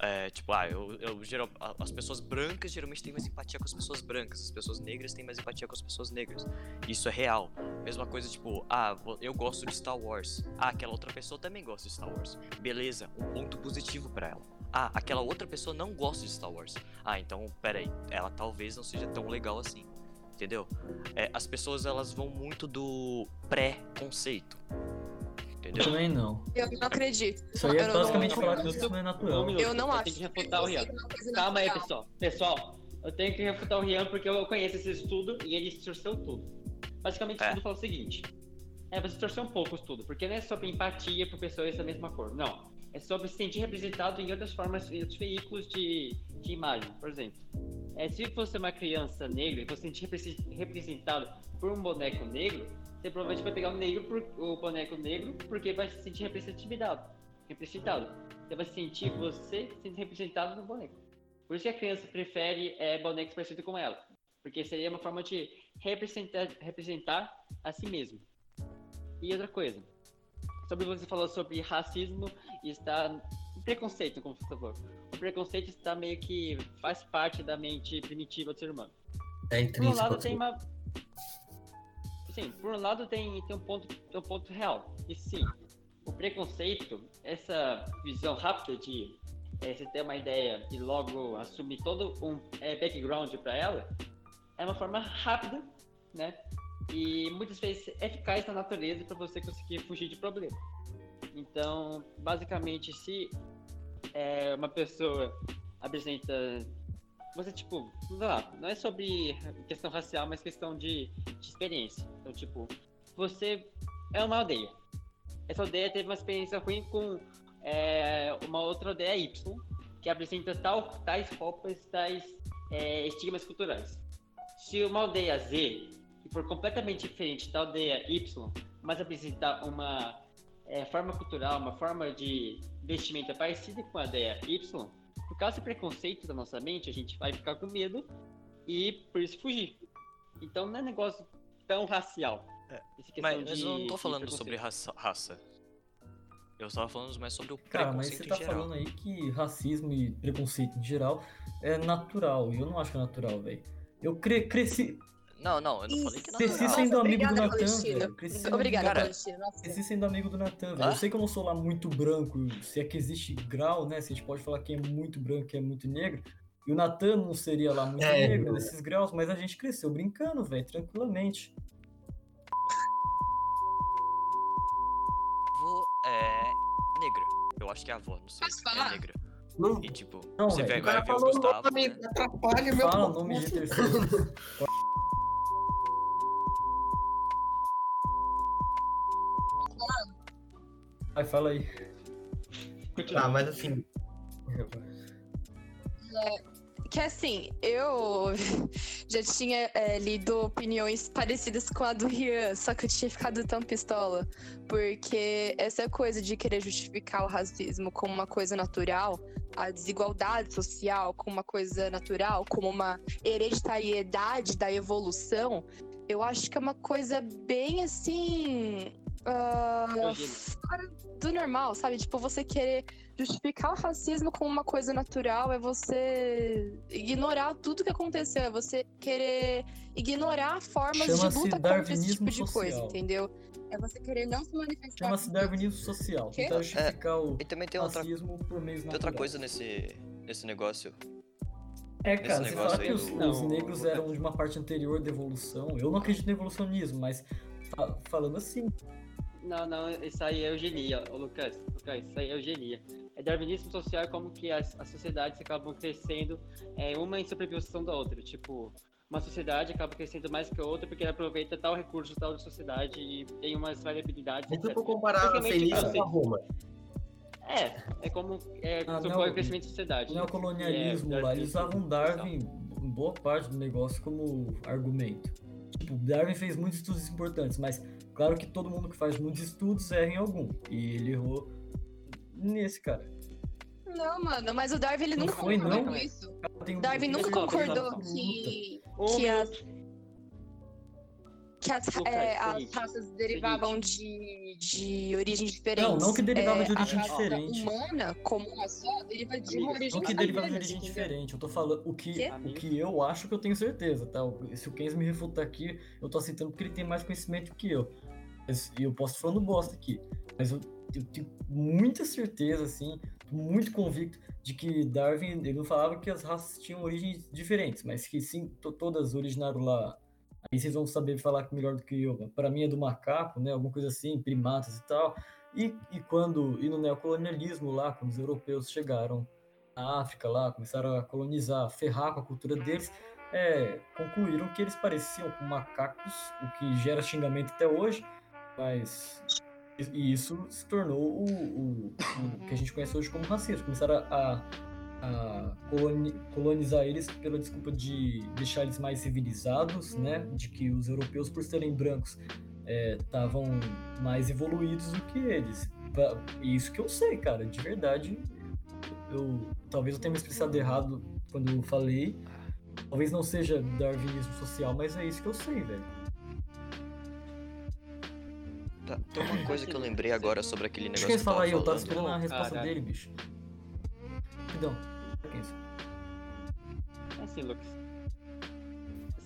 É, tipo, ah, eu, eu geral, as pessoas brancas geralmente têm mais empatia com as pessoas brancas, as pessoas negras têm mais empatia com as pessoas negras. Isso é real. Mesma coisa, tipo, ah, eu gosto de Star Wars. Ah, aquela outra pessoa também gosta de Star Wars. Beleza, um ponto positivo pra ela. Ah, aquela outra pessoa não gosta de Star Wars. Ah, então, peraí, ela talvez não seja tão legal assim. Entendeu? É, as pessoas elas vão muito do pré-conceito. Eu Entendeu? também não. Eu não acredito. Isso aí é Eu não- basicamente não- falar que eu isso tô- não é natural. Eu não eu acho. tenho que refutar o Rian. Calma aí, pessoal. Pessoal, eu tenho que refutar o Rian porque eu conheço esse estudo e ele distorceu tudo. Basicamente, o É. estudo fala o seguinte: é, você distorceu um pouco o estudo, porque não é sobre empatia por pessoas da mesma cor. Não. É sobre se sentir representado em outras formas, em outros veículos de, de imagem. Por exemplo, é, se você é uma criança negra e você se sentir represen- representado por um boneco negro, você provavelmente vai pegar o negro por, o boneco negro porque vai se sentir representatividade. Representado. Você vai sentir você sendo representado no boneco. Por isso que a criança prefere é, bonecos parecidos com ela. Porque seria uma forma de representar, representar a si mesmo. E outra coisa. Sobre você falou sobre racismo e está. Preconceito, como você falou. O preconceito está meio que faz parte da mente primitiva do ser humano. É Por um intrínseco. lado tem uma. Sim, por um lado tem, tem, um ponto, tem um ponto real. E sim, o preconceito, essa visão rápida de eh, você ter uma ideia e logo assumir todo um eh, background para ela, é uma forma rápida, né? E muitas vezes eficaz na natureza para você conseguir fugir de problema. Então, basicamente, se eh, uma pessoa apresenta você, tipo, lá, não é sobre questão racial, mas questão de, de experiência. Então, tipo, você é uma aldeia. Essa aldeia teve uma experiência ruim com é, uma outra aldeia Y, que apresenta tal, tais roupas, tais é, estigmas culturais. Se uma aldeia Z, que for completamente diferente da aldeia Y, mas apresentar uma é, forma cultural, uma forma de vestimenta parecida com a aldeia Y, causa do preconceito da nossa mente, a gente vai ficar com medo e por isso fugir. Então não é negócio tão racial. É, Mas, de- eu não tô falando sobre raça, raça. Eu tava falando mais sobre o Cara, mas você tá falando aí que racismo e preconceito em geral é natural. E eu não acho que é natural, velho. Eu cre cresci, Não, não, eu não falei que é Cresci sendo amigo do Obrigada, Natan, velho. Cresci sendo Obrigada, Palestina. Cresci sendo amigo do Natan, velho. Eu sei que eu não sou lá muito branco, se é que existe grau, né? Se a gente pode falar quem é muito branco, quem é muito negro. E o Natan não seria lá muito É, negro não. nesses graus, mas a gente cresceu brincando, velho, tranquilamente. avó é negra. Eu acho que é a avó, não sei. Posso É negra. Não, E tipo, Não, você velho, vai, o ver o o Gustavo, nome, né? atrapalha meu Fala nome de terceiro. Vai, fala aí. Continua. Tá, mas assim, Que assim, eu já tinha é, lido opiniões parecidas com a do Rian, só que eu tinha ficado tão pistola. Porque essa coisa de querer justificar o racismo como uma coisa natural, a desigualdade social como uma coisa natural, como uma hereditariedade da evolução, eu acho que é uma coisa bem assim. Eugênio. fora do normal, sabe? Tipo, você querer justificar o racismo como uma coisa natural é você ignorar tudo que aconteceu, é você querer ignorar formas de luta contra esse tipo de coisa, social. entendeu? É você querer não se manifestar. Chama-se darwinismo social. Quê? Tentar justificar o E também tem outra, racismo por meios tem outra coisa nesse, nesse negócio. É, cara, Esse você fala que os, do- os negros eram de uma parte anterior da evolução. Eu não acredito no evolucionismo, mas fa- falando assim, Não, não, isso aí é eugenia, ô Lucas. Lucas, isso aí é eugenia. É darwinismo social é como que as, as sociedades acabam crescendo é, uma em sobreposição da outra. Tipo, uma sociedade acaba crescendo mais que a outra porque ela aproveita tal recurso da outra sociedade e tem umas variabilidades. se tu etc. for comparar a Fenícia assim, com a Roma, É, é como é, Ah, o crescimento da sociedade. o né? neocolonialismo É, lá, eles usavam Darwin em boa parte do negócio como argumento. Tipo, Darwin fez muitos estudos importantes, mas claro que todo mundo que faz muitos estudos erra em algum. E ele errou nesse, cara. Não, mano, mas o Darwin ele Não nunca foi, concordou não? com isso. Tem um- Darwin nunca concordou que, Um que, as, que as, é, as raças derivavam de, de origens Não, diferentes. não que derivava É, de origem a raça diferente. humana, como uma só, deriva de uma origem Não que derivava de origem entendeu? diferente. Eu tô falando o que, Quê? o que eu acho que eu tenho certeza, tá? Se o Kenz me refutar aqui, eu tô aceitando porque ele tem mais conhecimento que eu. Eu posso estar falando bosta aqui. Mas eu, eu tenho muita certeza, assim, muito convicto de que Darwin, ele não falava que as raças tinham origens diferentes, mas que sim, to- todas originaram lá. Aí vocês vão saber falar melhor do que eu. Para mim é do macaco, né? Alguma coisa assim, primatas e tal. E, e quando e no neocolonialismo lá, quando os europeus chegaram na África lá, começaram a colonizar, ferrar com a cultura deles, é, concluíram que eles pareciam com macacos, o que gera xingamento até hoje, mas e isso se tornou o, o- o que a gente conhece hoje como racismo. Começaram a, a coloni- colonizar eles pela desculpa de deixar eles mais civilizados, né? De que os europeus, por serem brancos, estavam mais evoluídos do que eles. Isso que eu sei, cara, de verdade. Eu talvez eu tenha me expressado errado quando eu falei. Talvez não seja darwinismo social, mas é isso que eu sei, velho. Tá, tem uma coisa que eu lembrei agora sobre aquele negócio eu que eu falar aí, eu tava esperando a resposta Caralho. dele, bicho. Que isso? É assim, Lucas.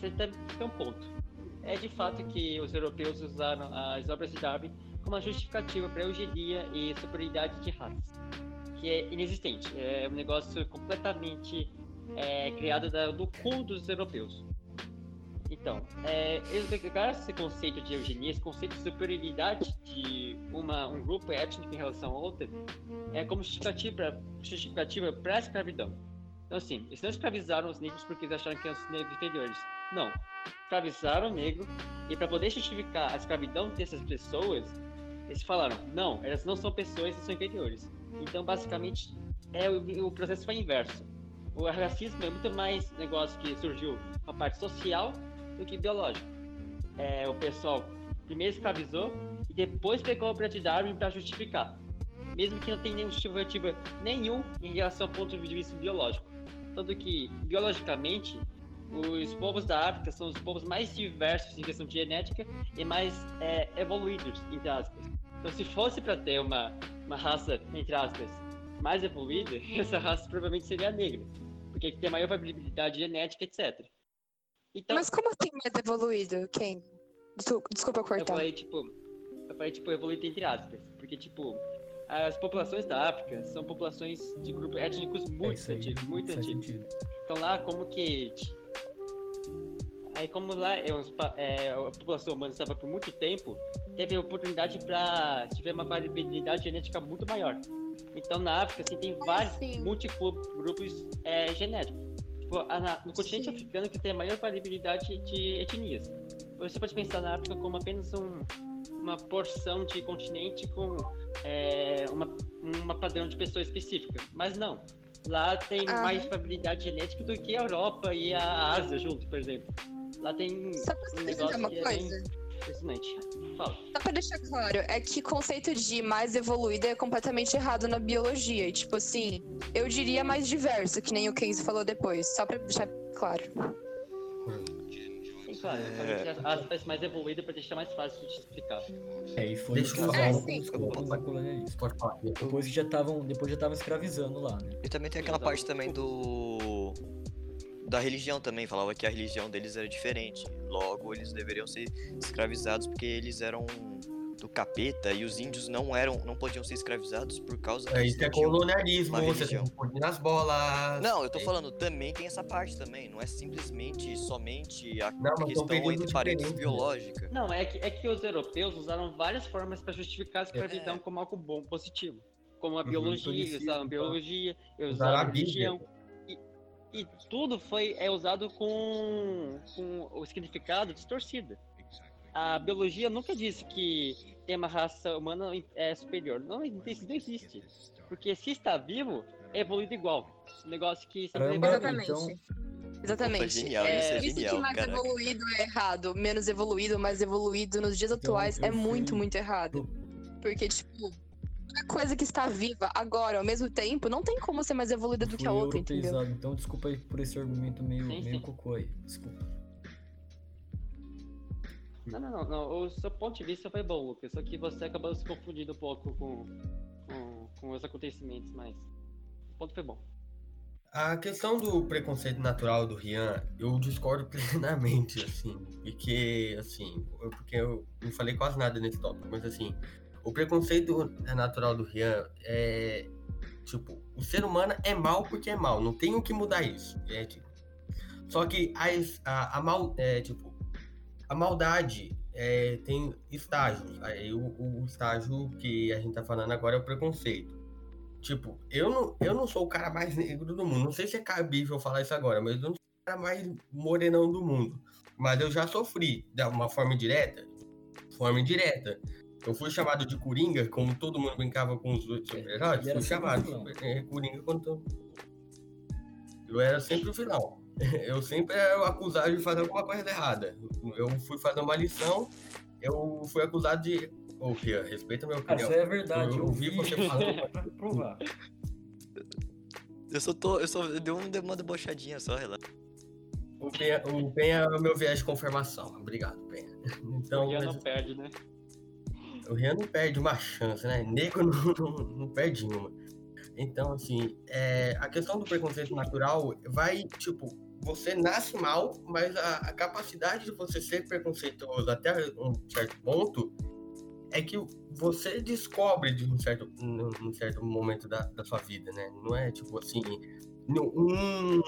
Você tem, um ponto. É de fato que os europeus usaram as obras de Darwin como uma justificativa para eugenia e superioridade de raças, que é inexistente. É um negócio completamente é, criado da- do cu dos europeus. Então, é, pegaram esse conceito de eugenia, esse conceito de superioridade de uma, um grupo étnico em relação a outro, é como justificativa justificativa para a escravidão. Então, assim, eles não escravizaram os negros porque eles acharam que eram os negros inferiores. Não. Escravizaram o negro e para poder justificar a escravidão dessas pessoas, eles falaram: não, elas não são pessoas, elas são inferiores. Então, basicamente, é, o, o processo foi inverso. O racismo é muito mais negócio que surgiu com a parte social do que biológico. É, o pessoal primeiro escravizou e depois pegou a obra Darwin para justificar. Mesmo que não tenha nenhum justificativa nenhum em relação ao ponto de vista biológico. Tanto que, biologicamente, os povos da África são os povos mais diversos em questão de genética e mais é, evoluídos, entre aspas. Então, se fosse para ter uma, uma raça, entre aspas, mais evoluída, essa raça provavelmente seria negra, porque tem maior variabilidade genética, etc. Então, Mas como assim mais evoluído, Ken? Desculpa, desculpa eu cortar. falei, tipo, eu falei, tipo, evoluído entre aspas, porque, tipo, as populações da África são populações de grupos étnicos É muito aí, antigos, muito antigos. sentido. Então lá como que. Aí como lá é, uns é, a população humana estava por muito tempo, teve a oportunidade para tiver uma variabilidade genética muito maior. Então na África assim, tem vários sim. multigrupos é, genéticos. A- na- no continente Sim. africano que tem a maior variabilidade de etnias. Você pode pensar na África como apenas um, uma porção de continente com é, uma, uma padrão de pessoa específica. Mas não. Lá tem Ah. mais probabilidade genética do que a Europa e a Ásia junto, por exemplo. Lá tem Só pra um negócio uma que é bem coisa. Impressionante. Fala. Só pra deixar claro, é que o conceito de mais evoluído é completamente errado na biologia. E, tipo assim, eu diria mais diverso, que nem o Casey falou depois. Só pra deixar claro. Sim, claro. eu falei que a Ásia parece mais evoluída pra deixar mais fácil de explicar. É, e foi Deixa eu falar. desculpa. Pode falar. Depois que já estavam, depois já estavam escravizando lá, né? E também tem aquela Exato. parte também do. Da religião também, falava que a religião deles era diferente. Logo, eles deveriam ser escravizados porque eles eram do capeta e os índios não eram, não podiam ser escravizados por causa É, isso é colonialismo, você religião. tem que nas bolas. Não, eu tô É, falando, também tem essa parte também. Não é simplesmente somente a Não, questão entre parentes né? biológica. Não, é que, é que os europeus usaram várias formas para justificar a escravidão É. como algo bom, positivo. Como a Uhum, biologia, conhecido, usaram biologia, Usaram usaram a Bíblia. religião. E, e tudo foi é usado com, com o significado distorcido. A biologia nunca disse que tem uma raça humana é superior. Não, isso não existe. Porque se está vivo, é evoluído igual. Um negócio que Caramba, Exatamente. então- Exatamente. Opa, genial, É, isso é isso genial, que mais caraca. evoluído é errado, menos evoluído, mais evoluído nos dias atuais eu é muito, muito errado. Porque, tipo, a coisa que está viva agora, ao mesmo tempo, não tem como ser mais evoluída do que a outra, entendeu? então desculpa aí por esse argumento meio, Sim, meio sim. cocô aí. Desculpa. Não, não, não, não. O seu ponto de vista foi bom, Lucas. Só que você acabou se confundindo um pouco com, com, com os acontecimentos, mas o ponto foi bom. A questão do preconceito natural do Rian, eu discordo plenamente, assim. Porque, assim, eu- porque eu não falei quase nada nesse tópico, mas assim, o preconceito natural do Rian é. Tipo, o ser humano é mal porque é mal, não tem o que mudar isso. É, tipo, só que a, es- a, a mal. É, tipo, a maldade é, tem estágios. Aí o, o estágio que a gente tá falando agora é o preconceito. Tipo, eu não, eu não sou o cara mais negro do mundo. Não sei se é cabível falar isso agora, mas eu não sou o cara mais morenão do mundo. Mas eu já sofri de uma forma indireta. Forma indireta. Eu fui chamado de Coringa, como todo mundo brincava com os outros super-heróis. Era Fui chamado de é, Coringa quando eu... eu era sempre o vilão. Eu sempre era acusado de fazer alguma coisa errada. Eu fui fazer uma lição, eu fui acusado de. Ô, Fia, respeita minha Cara, opinião. isso é verdade. Eu ouvi você falando. Provar. Eu só tô. Eu só dei um- dei uma debochadinha só, relaxa. O Penha, o Penha é o meu viés de confirmação. Obrigado, Penha. Então, o mas não perde, né? O Rian não perde uma chance, né? Nego não, não, não perde uma. Então, assim, é, a questão do preconceito natural vai, tipo, você nasce mal, mas a, a capacidade de você ser preconceituoso até um certo ponto é que você descobre de um certo, num certo momento da, da sua vida, né? Não é tipo assim, um,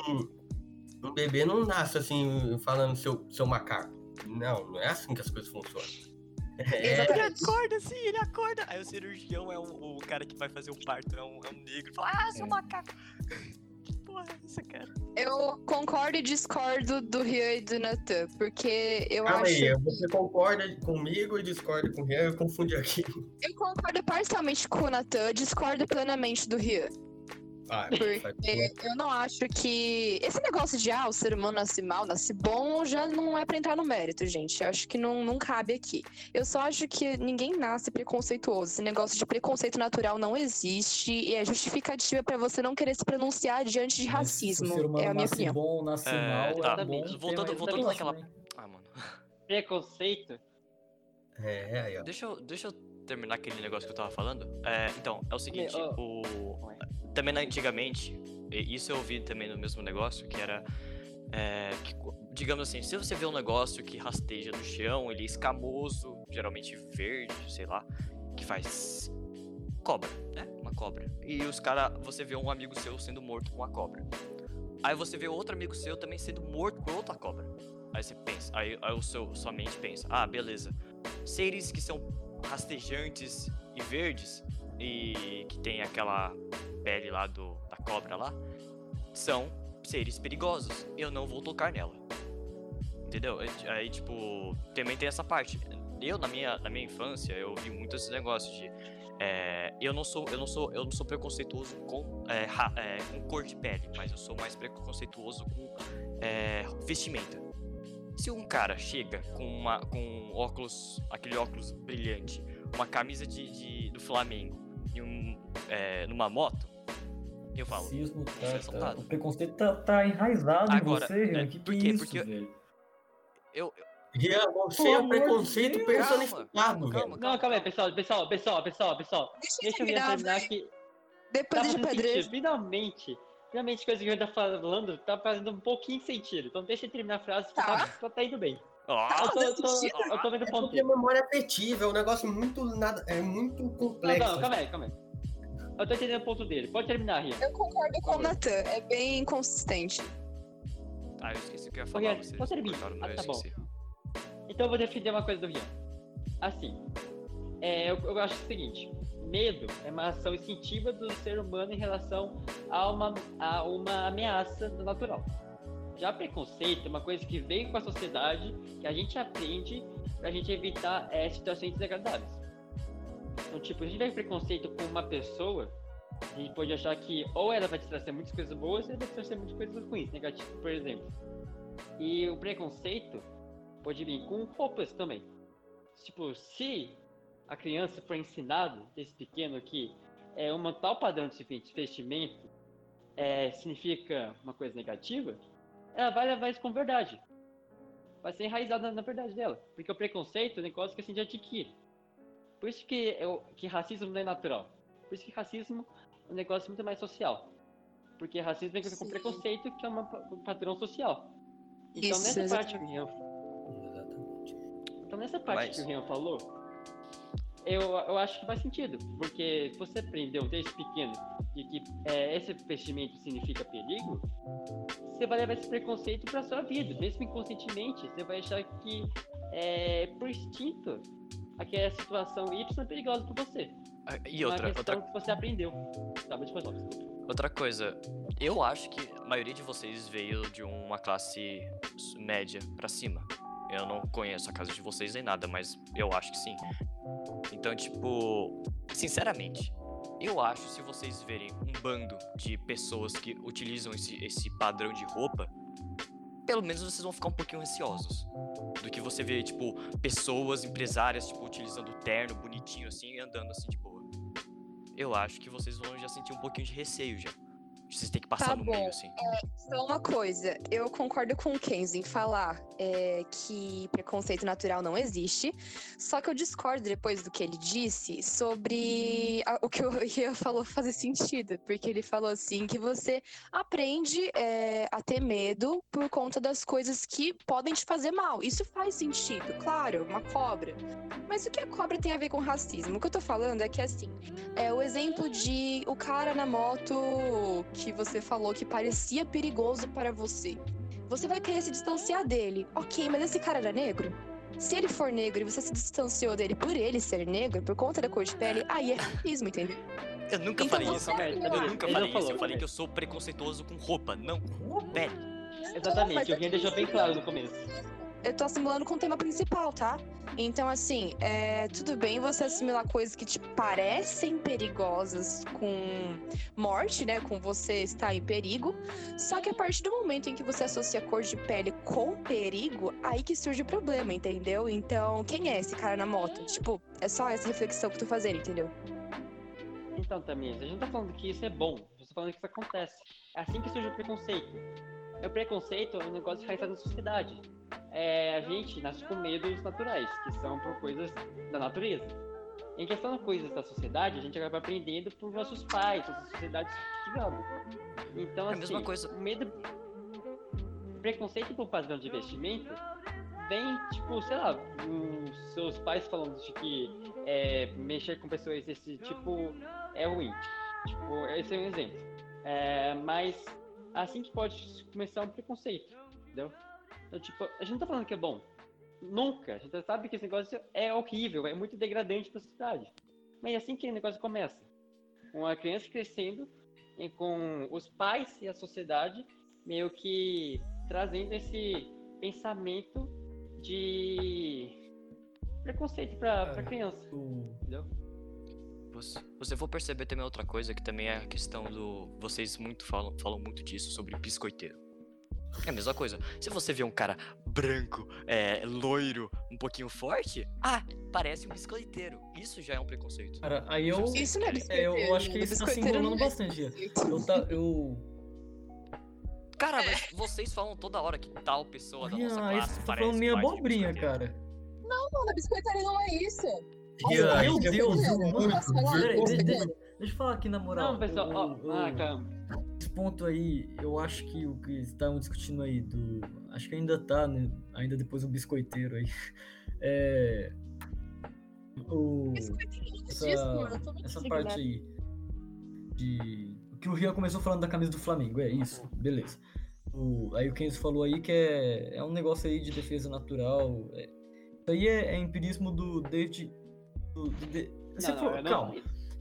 um bebê não nasce assim falando seu, seu macaco. Não, não é assim que as coisas funcionam. É, Exatamente. acorda, sim, ele acorda. Aí o cirurgião é o, o cara que vai fazer o parto, é um, é um negro. Fala, ah, seu É. macaco. Que porra é essa, cara? Eu concordo e discordo do Rio e do Natan, porque eu Calma acho. aí, você concorda comigo e discorda com o Rian? Eu confundi aqui. Eu concordo parcialmente com o Natan, discordo plenamente do Rio. Ah, Porque faz- eu não acho que. Esse negócio de ah, o ser humano nasce mal, nasce bom, já não é pra entrar no mérito, gente. Eu acho que não, não cabe aqui. Eu só acho que ninguém nasce preconceituoso. Esse negócio de preconceito natural não existe e é justificativa pra você não querer se pronunciar diante de racismo. O ser humano É a minha nasce opinião. bom, nasce É, mal, tá. é bom. Voltando- mais voltando naquela- né? Ah, mano. Preconceito. É, é, aí, ó. Deixa eu, deixa eu terminar aquele negócio que eu tava falando. É, então, é o seguinte, o... Também antigamente, isso eu ouvi também no mesmo negócio, que era. é, que, digamos assim, se você vê um negócio que rasteja no chão, ele é escamoso, geralmente verde, sei lá, que faz cobra, né? Uma cobra. E os caras, você vê um amigo seu sendo morto com uma cobra. Aí você vê outro amigo seu também sendo morto por outra cobra. Aí você pensa, aí, aí o seu, sua mente pensa, ah, beleza. Seres que são rastejantes e verdes e que tem aquela pele lá do, da cobra lá, são seres perigosos. Eu não vou tocar nela. Entendeu? Aí, tipo, também tem essa parte. eu na minha, na minha infância, eu vi muito esse negócio de é, eu não sou eu não sou eu não sou preconceituoso com, é, ra- é, com cor de pele, mas eu sou mais preconceituoso com é, vestimenta. Se um cara chega com uma com óculos, aquele óculos brilhante, uma camisa de, de- do Flamengo e um é, numa moto, eu O falo, racismo Isso é tá, tá, o preconceito tá, tá enraizado Agora, em você, Rian. é, que por que quê? é isso, Porque- velho? eu, Rian, você é de preconceito Deus. personificado, Calma, velho. Não, calma aí, pessoal, pessoal, pessoal, pessoal, pessoal. Deixa eu Deixa eu terminar, terminar aqui. Depois Tá de pedreiro. Finalmente, finalmente, coisa que eu tá falando tá fazendo um pouquinho de sentido. Então deixa eu terminar a frase que Tá. tá, tá, tá indo bem. Ah, Eu tô, eu tô, fazendo eu tô vendo o É ponto dele. memória afetiva é um negócio muito nada, é muito Não, complexo. não, calma aí, calma aí. Eu tô entendendo o ponto dele. Pode terminar, Ria. Eu concordo com o Natan, é bem inconsistente. Ah, eu esqueci o que eu ia falar. Rian, vocês pode terminar. Ah, tá bom. Então eu vou defender uma coisa do Rian. Assim, é, eu, eu acho o seguinte: medo é uma ação instintiva do ser humano em relação a uma, a uma ameaça natural. Já preconceito é uma coisa que vem com a sociedade, que a gente aprende pra gente evitar é, situações desagradáveis. Então, tipo, se a gente tiver preconceito com uma pessoa, a gente pode achar que ou ela vai te trazer muitas coisas boas, ou ela vai te trazer muitas coisas ruins, negativas, por exemplo. E o preconceito pode vir com roupas também. Tipo, se a criança for ensinado desde pequeno que é um tal padrão de vestimento é, significa uma coisa negativa, ela vai levar isso como verdade. Vai ser enraizada na verdade dela. Porque o preconceito é um negócio que a gente adquire. Por isso que, é o- que racismo não é natural. Por isso que racismo é um negócio muito mais social. Porque racismo vem com Sim. preconceito, que é uma um padrão social. Então, Isso, nessa parte que o exatamente. Rian Exatamente. então, nessa parte Mas- que o Rian falou, eu, eu acho que faz sentido. Porque se você aprendeu desde pequeno de que é, esse vestimento significa perigo, você vai levar esse preconceito para sua vida. Mesmo inconscientemente, você vai achar que, é, por instinto, aquela situação Y é perigosa para você. Ah, E uma outra, questão outra, que você aprendeu. Tá, mas depois volta. outra coisa, eu acho que a maioria de vocês veio de uma classe média pra cima. Eu não conheço a casa de vocês nem nada, mas eu acho que sim. Então, tipo, sinceramente, eu acho se vocês verem um bando de pessoas que utilizam esse, esse padrão de roupa, pelo menos vocês vão ficar um pouquinho receosos. Do que você ver, tipo, pessoas empresárias, tipo, utilizando terno bonitinho assim e andando assim de boa. Eu acho que vocês vão já sentir um pouquinho de receio já. Vocês têm que passar Tá no bom. meio, assim. Só uma coisa, eu concordo com o Kenzo em falar é, que preconceito natural não existe, só que eu discordo depois do que ele disse sobre a- o que o Rian falou fazer sentido, porque ele falou assim que você aprende é, a ter medo por conta das coisas que podem te fazer mal. Isso faz sentido, claro, uma cobra. Mas o que a cobra tem a ver com racismo? O que eu tô falando é que assim, é o exemplo de o cara na moto que você falou que parecia perigoso para você. Você vai querer se distanciar dele. Ok, mas esse cara era negro? Se ele for negro e você se distanciou dele por ele ser negro, por conta da cor de pele, aí é racismo, entendeu? Eu nunca Então falei isso. É Eu nunca Ele falei não isso. falou, Eu falei que eu sou preconceituoso com roupa, não com pele. Exatamente, mas o Rian deixou bem claro no começo. Eu tô assimilando com o tema principal, tá? Então, assim, é, tudo bem você assimilar coisas que te parecem perigosas com morte, né? Com você estar em perigo. Só que a partir do momento em que você associa cor de pele com perigo, aí que surge o problema, entendeu? Então, quem é esse cara na moto? Tipo, é só essa reflexão que tô fazendo, entendeu? Então, Tamires, a gente tá falando que isso é bom, gente tá falando que isso acontece. É assim que surge o preconceito. O preconceito é um negócio enraizado na sociedade. É, a gente nasce com medos naturais, que são por coisas da natureza. Em questão de coisas da sociedade, a gente acaba aprendendo por nossos pais, as sociedades que. Então, É a assim, mesma coisa. o medo... Preconceito por padrão de vestimento vem, tipo, sei lá, os seus pais falando de que é, mexer com pessoas desse tipo é ruim. Tipo, esse é um exemplo. É, mas assim que pode começar um preconceito, entendeu? Então, tipo, a gente não tá falando que é bom. Nunca. A gente sabe que esse negócio é horrível, é muito degradante pra sociedade. Mas é assim que o negócio começa. Uma criança crescendo e com os pais e a sociedade meio que trazendo esse pensamento de preconceito pra, pra É. criança, entendeu? Você, você for perceber também outra coisa que também é a questão do. Vocês muito falam, falam muito disso sobre biscoiteiro. É a mesma coisa. Se você vê um cara branco, é, loiro, um pouquinho forte, ah, parece um biscoiteiro. Isso já é um preconceito. Cara, aí eu. Isso não é É, eu, biscoiteiro, eu acho que isso tá se não é bastante. Biscoito. Eu, tá, eu, Cara, mas vocês falam toda hora que tal pessoa da nossa Rian, classe isso tá parece falando meio abobrinha, biscoiteiro. cara. Não, na biscoitaria não é isso. Meu é Deus, muito, mano. muito, Posso falar? Peraí, muito- de- de- deixa eu falar aqui na moral. Não, pessoal, ó, ah, calma. Esse ponto aí, eu acho que o que estavam discutindo aí do. Acho que ainda tá, né? Ainda depois do biscoiteiro aí. É. O, é essa, essa parte aí. De. O que o Rian começou falando da camisa do Flamengo, é isso, beleza. O, aí o Kenzo falou aí que é, é um negócio aí de defesa natural. é- isso aí é, é empirismo do David. Do, do, de- você Não, for- não, não- calma.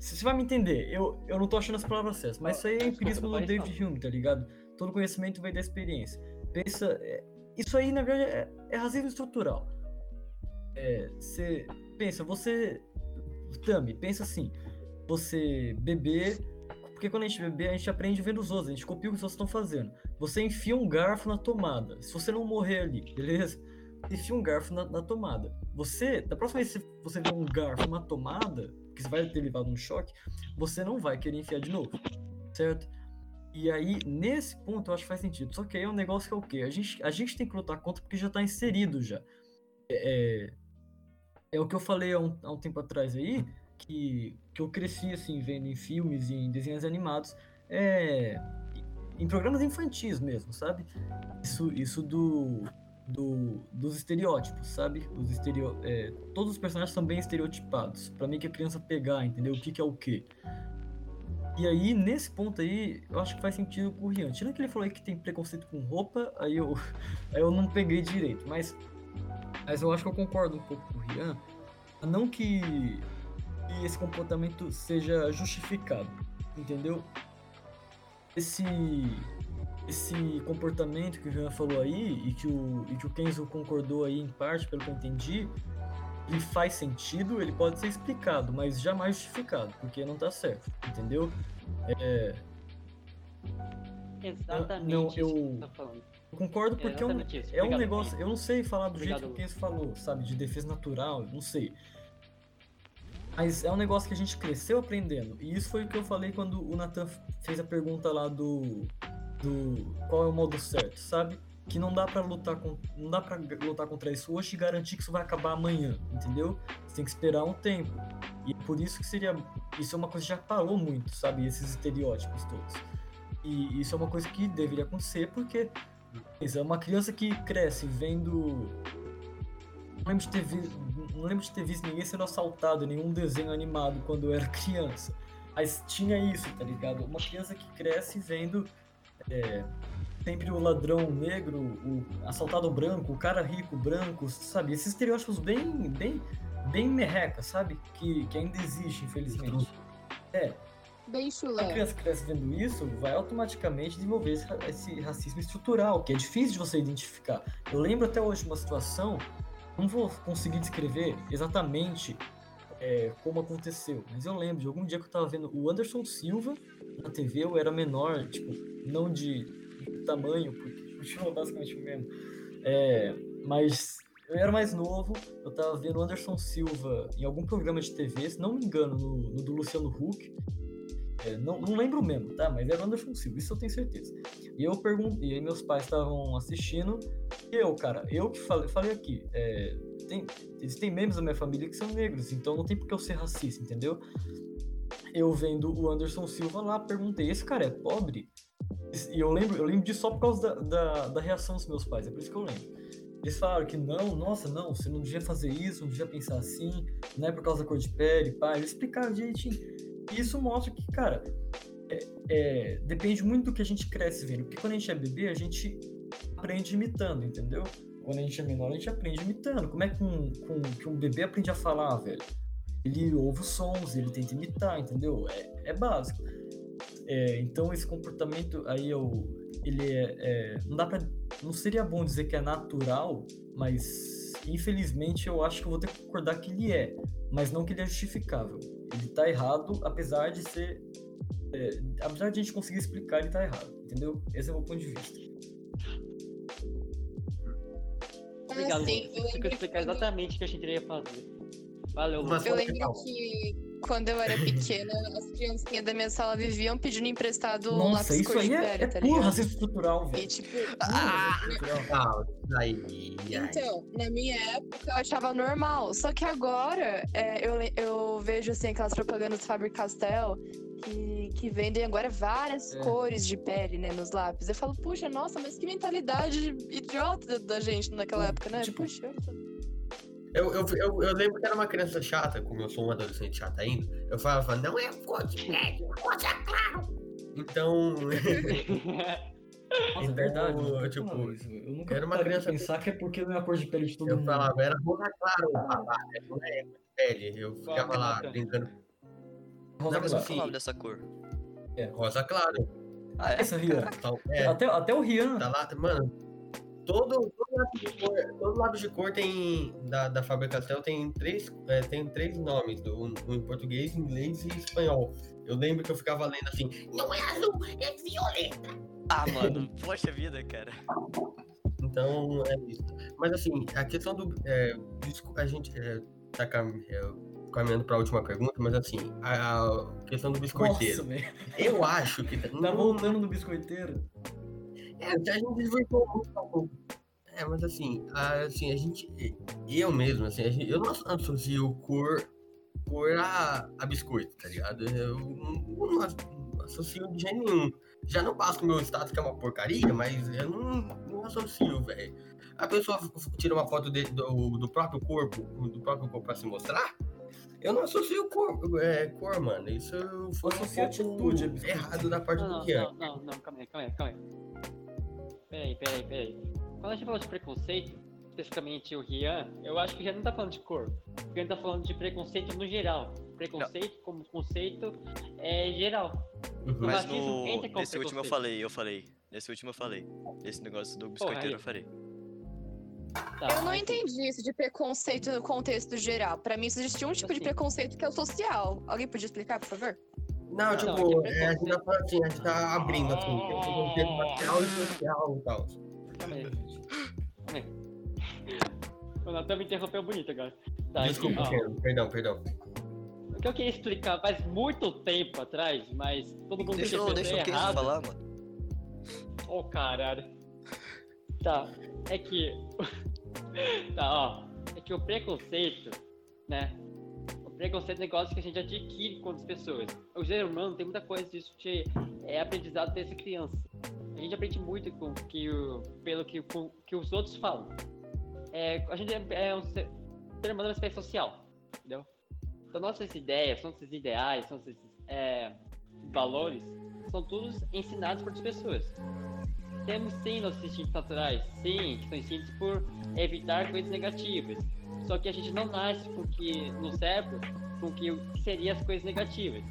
Você vai me entender, eu, eu não tô achando as palavras certas, mas isso aí é empirismo do David Hume, tá ligado? Todo conhecimento vem da experiência. Pensa, é, isso aí na verdade é, é racismo estrutural. É, você pensa, você, Tami, pensa assim, você beber, porque quando a gente beber a gente aprende vendo os outros, a gente copia o que os outros estão fazendo. Você enfia um garfo na tomada, se você não morrer ali, beleza? Enfia um garfo na, na tomada. Você, da próxima vez que você ver um garfo na tomada, que você vai ter levado um choque, você não vai querer enfiar de novo, certo? E aí, nesse ponto, eu acho que faz sentido. Só que aí é um negócio que é o quê? A gente, a gente tem que lutar contra porque já tá inserido já. É, é o que eu falei há um, há um tempo atrás aí, que, que eu cresci, assim, vendo em filmes e em desenhos animados, é, em programas infantis mesmo, sabe? Isso, isso do, do, dos estereótipos, sabe? Os estereo, é, todos os personagens são bem estereotipados, pra mim que a criança pegar, entendeu? O que, que é o quê. E aí, nesse ponto aí, eu acho que faz sentido com o Rian. Tirando que ele falou que tem preconceito com roupa, aí eu, aí eu não peguei direito. Mas, mas eu acho que eu concordo um pouco com o Rian. Não que, que esse comportamento seja justificado, entendeu? Esse, esse comportamento que o Rian falou aí, e que o, e que o Kenzo concordou aí em parte, pelo que eu entendi, ele faz sentido, ele pode ser explicado, mas jamais justificado, porque não tá certo, entendeu? É, Exatamente não, eu- tá eu concordo porque é um, isso. é um negócio, Felipe. eu não sei falar do jeito Obrigado, que o Kenzo falou, sabe, de defesa natural, não sei. Mas é um negócio que a gente cresceu aprendendo. E isso foi o que eu falei quando o Nathan fez a pergunta lá do, do qual é o modo certo, sabe? Que não dá pra lutar com, não dá para lutar contra isso hoje e garantir que isso vai acabar amanhã, entendeu? Você tem que esperar um tempo. E é por isso que seria, isso é uma coisa que já parou muito, sabe, esses estereótipos todos. E isso é uma coisa que deveria acontecer porque é uma criança que cresce vendo não lembro de ter visto, não lembro de ter visto ninguém sendo assaltado nenhum desenho animado quando eu era criança. Mas tinha isso, tá ligado? Uma criança que cresce vendo é, sempre o ladrão negro, o assaltado branco, o cara rico branco, sabe? Esses estereótipos bem, bem, bem merreca, sabe? Que, que ainda existe, infelizmente. É, Bem a chulé. criança que cresce vendo isso vai automaticamente desenvolver esse, esse racismo estrutural, que é difícil de você identificar. Eu lembro até hoje de uma situação, não vou conseguir descrever exatamente é, como aconteceu, mas eu lembro de algum dia que eu tava vendo o Anderson Silva na TV, eu era menor, tipo, não de, tamanho, porque continua basicamente o mesmo, é, mas eu era mais novo, eu tava vendo o Anderson Silva em algum programa de TV, se não me engano, no, no do Luciano Huck, é, não, não lembro mesmo, tá? Mas era o Anderson Silva, isso eu tenho certeza. E eu perguntei, meus pais estavam assistindo, e eu, cara, eu que falei, falei aqui, é, tem, existem membros da minha família que são negros, então não tem por que eu ser racista, entendeu? Eu vendo o Anderson Silva lá, perguntei, esse cara é pobre? E eu lembro, eu lembro disso só por causa da, da, da reação dos meus pais, é por isso que eu lembro. Eles falaram que não, nossa, não, você não devia fazer isso, não devia pensar assim, não é por causa da cor de pele, pá. Eles explicaram direitinho. Isso mostra que, cara, é- é, depende muito do que a gente cresce vendo. Porque quando a gente é bebê, a gente aprende imitando, entendeu? Quando a gente é menor, a gente aprende imitando. Como é que um, com- que um bebê aprende a falar, velho? Ele ouve os sons, ele tenta imitar, entendeu? É, é básico. É, então esse comportamento aí eu, ele é, é- não dá pra não seria bom dizer que é natural, mas infelizmente eu acho que eu vou ter que concordar que ele é, mas não que ele é justificável. Ele tá errado, apesar de ser. é, apesar de a gente conseguir explicar, ele tá errado, entendeu? Esse é o meu ponto de vista. Obrigado, Assim, eu explicar exatamente o que a gente iria fazer. Valeu, Mas-. Eu lembro que quando eu era pequena, as criancinhas da minha sala viviam pedindo emprestado um Nossa, lápis isso cor aí de é, pele, é tá puro ligado? racismo estrutural, E velho. tipo, racismo estrutural. Ah, aí, aí. Então, na minha época eu achava normal. Só que agora é, eu, eu vejo assim aquelas propagandas do Faber Castell que, que vendem agora várias É. cores de pele, né, nos lápis. Eu falo, puxa, nossa, mas que mentalidade idiota da gente naquela época, né? Tipo- Puxa, eu- Eu, eu, eu, eu lembro que era uma criança chata, como eu sou um adolescente chato ainda. Eu falava, não é cor de pele, é claro. Então, Nossa, é Então, verdade. eu, eu, tipo, eu nunca era uma criança- pensar que é porque não é a cor de pele de todo eu mundo. falava, era rosa claro, babá, não é pele. Eu ficava lá brincando, Rosa Não, clara. é o nome dessa cor? rosa claro. Ah, é? Essa, Rian. É, Até, até o Rian. tá lá, mano. Todo, todo, lápis de cor, todo lápis de cor tem, da, da Faber Castell tem três, é, tem três nomes, do, um em português, inglês e espanhol. Eu lembro que eu ficava lendo assim, não é azul, é violeta. Ah, mano, poxa vida, cara. Então, é isso. Mas assim, a questão do. É, a gente é, tá é, caminhando para a última pergunta, mas assim, a, a questão do Nossa, biscoiteiro. velho. eu acho que. Tá voltando no biscoiteiro. É, a gente desvirtuou muito. É, mas assim, a, assim, a gente. Eu mesmo, assim, gente- eu não associo cor, cor a, a biscoito, tá ligado? Eu não, não as- não associo de jeito nenhum. Já não passo o meu status que é uma porcaria, mas eu não, não associo, velho. A pessoa tira uma foto de- do, do próprio corpo, do próprio corpo pra se mostrar. Eu não associo cor, é, cor mano. Isso foi um pouco atitude, é errado da parte Não, do Kian. não, não, não, calma aí, calma aí, calma aí. Peraí, peraí, peraí. Quando a gente fala de preconceito, especificamente o Rian, eu acho que o Rian não tá falando de cor. O Rian tá falando de preconceito no geral. Preconceito como conceito é geral. Uhum. Mas no, nesse último eu falei, eu falei. Nesse último eu falei. Esse negócio do biscoiteiro aí. eu falei. Tá, Eu não entendi isso de preconceito no contexto geral. Pra mim, só existia um tipo de Assim. preconceito que é o social. Alguém podia explicar, por favor? Não, Não, tipo, é é, a gente tá falando assim, a gente tá abrindo assim, tem um tempo racial e social e tal. Calma aí. Calma aí. O Natan me interrompeu bonito agora. Tá, Desculpa, ó, Ken, perdão, perdão. O que eu queria explicar faz muito tempo atrás, mas todo mundo Deixa, eu- interpretou deixa o Casey errado. falar, mano. Oh, caralho. Tá, é que. tá, ó. É que o preconceito, né? Preconceito negócio que a gente adquire com as pessoas. O ser humano tem muita coisa disso de é aprendizado desde criança. A gente aprende muito com que o, pelo que, com, que os outros falam. É, a gente é, é um ser, ser humano é uma espécie social, entendeu? Então nossas ideias, nossos ideais, nossos é, valores são todos ensinados por outras pessoas. Temos sim nossos instintos naturais, sim, que são instintos por evitar coisas negativas. Só que a gente não nasce com que no cérebro com que o que seriam as coisas negativas,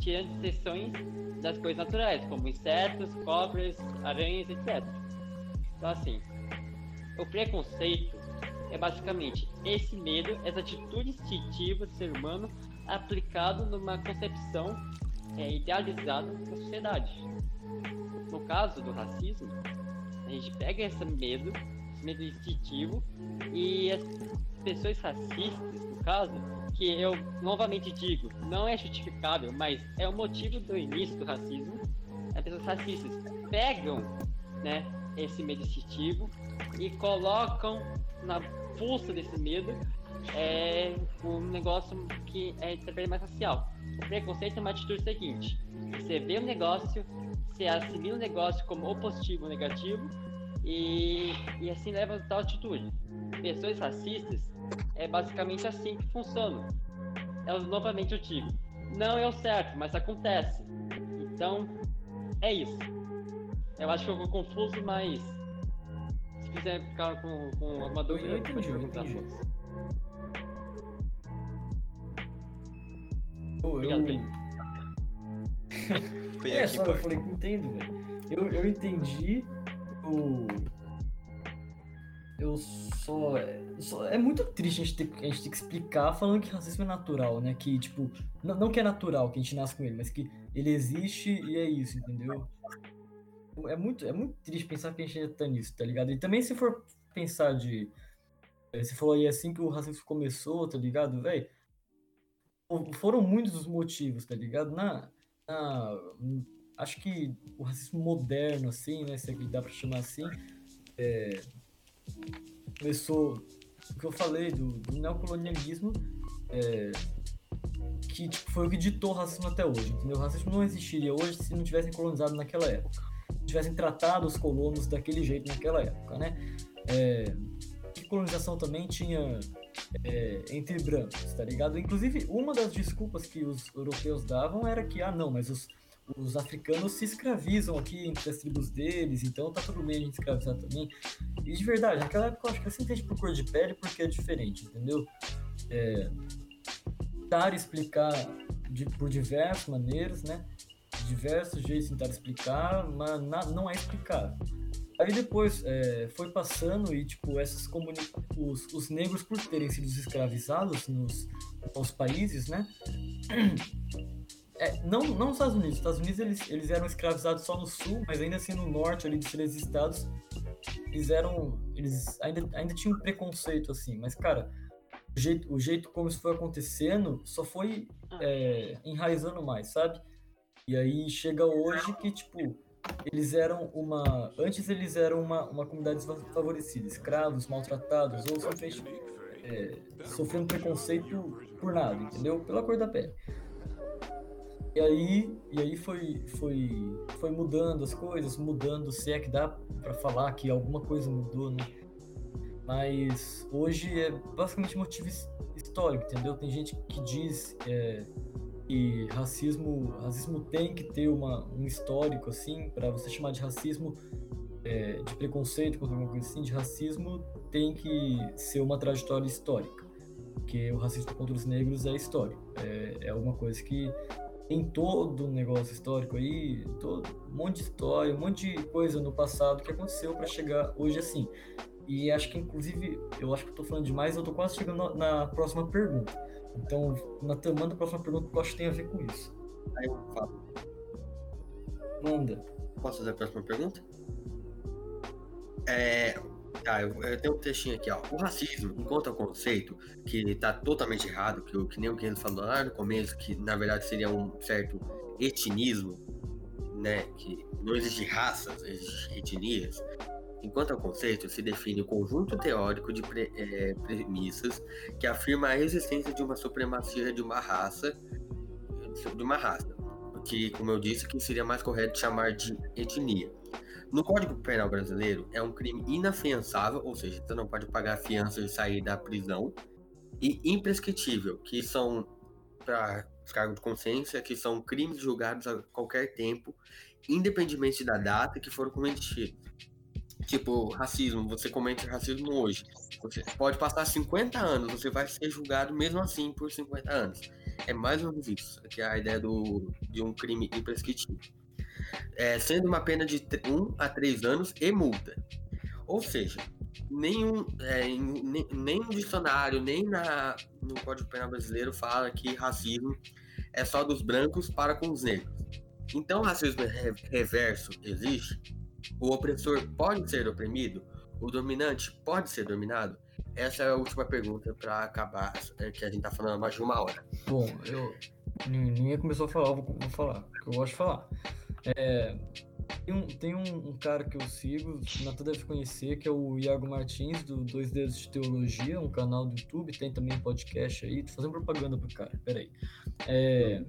tirando exceções das coisas naturais, como insetos, cobras, aranhas, etc. Então assim, o preconceito é basicamente esse medo, essa atitude instintiva do ser humano aplicado numa concepção é, idealizada da sociedade. No caso do racismo, a gente pega esse medo, esse medo instintivo, e as pessoas racistas, no caso, que eu novamente digo, não é justificável, mas é o motivo do início do racismo, as pessoas racistas pegam né, esse medo instintivo e colocam na força desse medo é um negócio que é também mais racial. O preconceito é uma atitude seguinte: você vê um negócio, você assimila o negócio como ou positivo ou negativo, e, e assim leva a tal atitude. Pessoas racistas é basicamente assim que funcionam. Elas novamente eu digo, não é o certo, mas acontece. Então, é isso. Eu acho que eu vou confuso, mas se quiser ficar com, com alguma dúvida, eu entendi, pode eu perguntar. entendi. Eu, Obrigado, eu. Foi É, só eu falei que entendo, velho. Eu, eu entendi o. eu só, só- É muito triste a gente, ter, a gente ter que explicar falando que racismo é natural, né? Que, tipo, não, não que é natural que a gente nasce com ele, mas que ele existe e é isso, entendeu? É muito, é muito triste pensar que a gente ainda tá nisso, tá ligado? E também se for pensar de. eh, Você falou aí assim que o racismo começou, tá ligado, velho? Foram muitos os motivos, tá ligado? Na, na- acho que o racismo moderno, assim, né? Se é que dá pra chamar assim, é, começou o que eu falei do, do neocolonialismo, é, que tipo, foi o que ditou o racismo até hoje, entendeu? O racismo não existiria hoje se não tivessem colonizado naquela época, se tivessem tratado os colonos daquele jeito naquela época, né? É, colonização também tinha é, entre brancos, tá ligado? Inclusive, uma das desculpas que os europeus davam era que, ah, não, mas os, os africanos se escravizam aqui entre as tribos deles, então tá tudo bem a gente escravizar também. E de verdade, naquela época eu acho que assim entende por cor de pele porque é diferente, entendeu? É, tentar explicar de, por diversas maneiras, né? De diversos jeitos tentar explicar, mas na- não é explicável. Aí depois é, foi passando e, tipo, essas comuni os, os negros, por terem sido escravizados nos, nos países, né? É, não, não nos Estados Unidos. Nos Estados Unidos eles, eles eram escravizados só no sul, mas ainda assim no norte, ali dos três estados, eles eram. Eles ainda, ainda tinham preconceito, assim. Mas, cara, o jeito, o jeito como isso foi acontecendo só foi é, enraizando mais, sabe? E aí chega hoje que, tipo, eles eram uma. Antes eles eram uma, uma comunidade desfavorecida, escravos, maltratados, ou simplesmente é, sofrendo preconceito por nada, entendeu? Pela cor da pele. E aí, e aí foi, foi, foi mudando as coisas, mudando, se é que dá pra falar que alguma coisa mudou, né? Mas hoje é basicamente motivo his- histórico, entendeu? Tem gente que diz é, que racismo, racismo tem que ter uma, um histórico, assim, para você chamar de racismo, é, de preconceito contra alguma coisa assim, de racismo tem que ser uma trajetória histórica. Porque o racismo contra os negros é histórico. É, é alguma coisa que tem todo um negócio histórico aí, todo, um monte de história, um monte de coisa no passado que aconteceu para chegar hoje assim. E acho que, inclusive, eu acho que eu tô falando demais, eu tô quase chegando na próxima pergunta. Então, Natan, manda a próxima pergunta porque eu acho que tem a ver com isso. Aí eu falo, Manda. posso fazer a próxima pergunta? É, tá, eu, eu tenho um textinho aqui, ó. O racismo, enquanto é um conceito que tá totalmente errado, que, que nem o que ele falou lá no começo, que na verdade seria um certo etnismo, né? Que não existe raças, existe etnias. Enquanto é um conceito, se define o conjunto teórico de pre- eh, premissas que afirma a existência de uma supremacia de uma raça, de uma raça, que, como eu disse, que seria mais correto chamar de etnia. No Código Penal brasileiro, é um crime inafiançável, ou seja, você não pode pagar fiança e sair da prisão, e imprescritível, que são, para cargo de consciência, que são crimes julgados a qualquer tempo, independentemente da data que foram cometidos. Tipo, racismo, você comete racismo hoje. Você pode passar 50 anos, você vai ser julgado mesmo assim por 50 anos. É mais ou menos isso, que é a ideia do, de um crime imprescritível. É, sendo uma pena de 1 a 3 anos e multa. Ou seja, nenhum, é, no dicionário, nem na, no Código Penal brasileiro fala que racismo é só dos brancos para com os negros. Então, racismo re- reverso existe? O opressor pode ser oprimido? O dominante pode ser dominado? Essa é a última pergunta para acabar, é, que a gente tá falando mais de uma hora. Bom, eu. nin- Ninguém começou a falar, vou, vou falar, porque eu gosto de falar. É, tem um, tem um, um cara que eu sigo, o Natan deve conhecer, que é o Iago Martins, do Dois Dedos de Teologia, um canal do YouTube, tem também podcast aí, tô fazendo propaganda pro cara, peraí. É,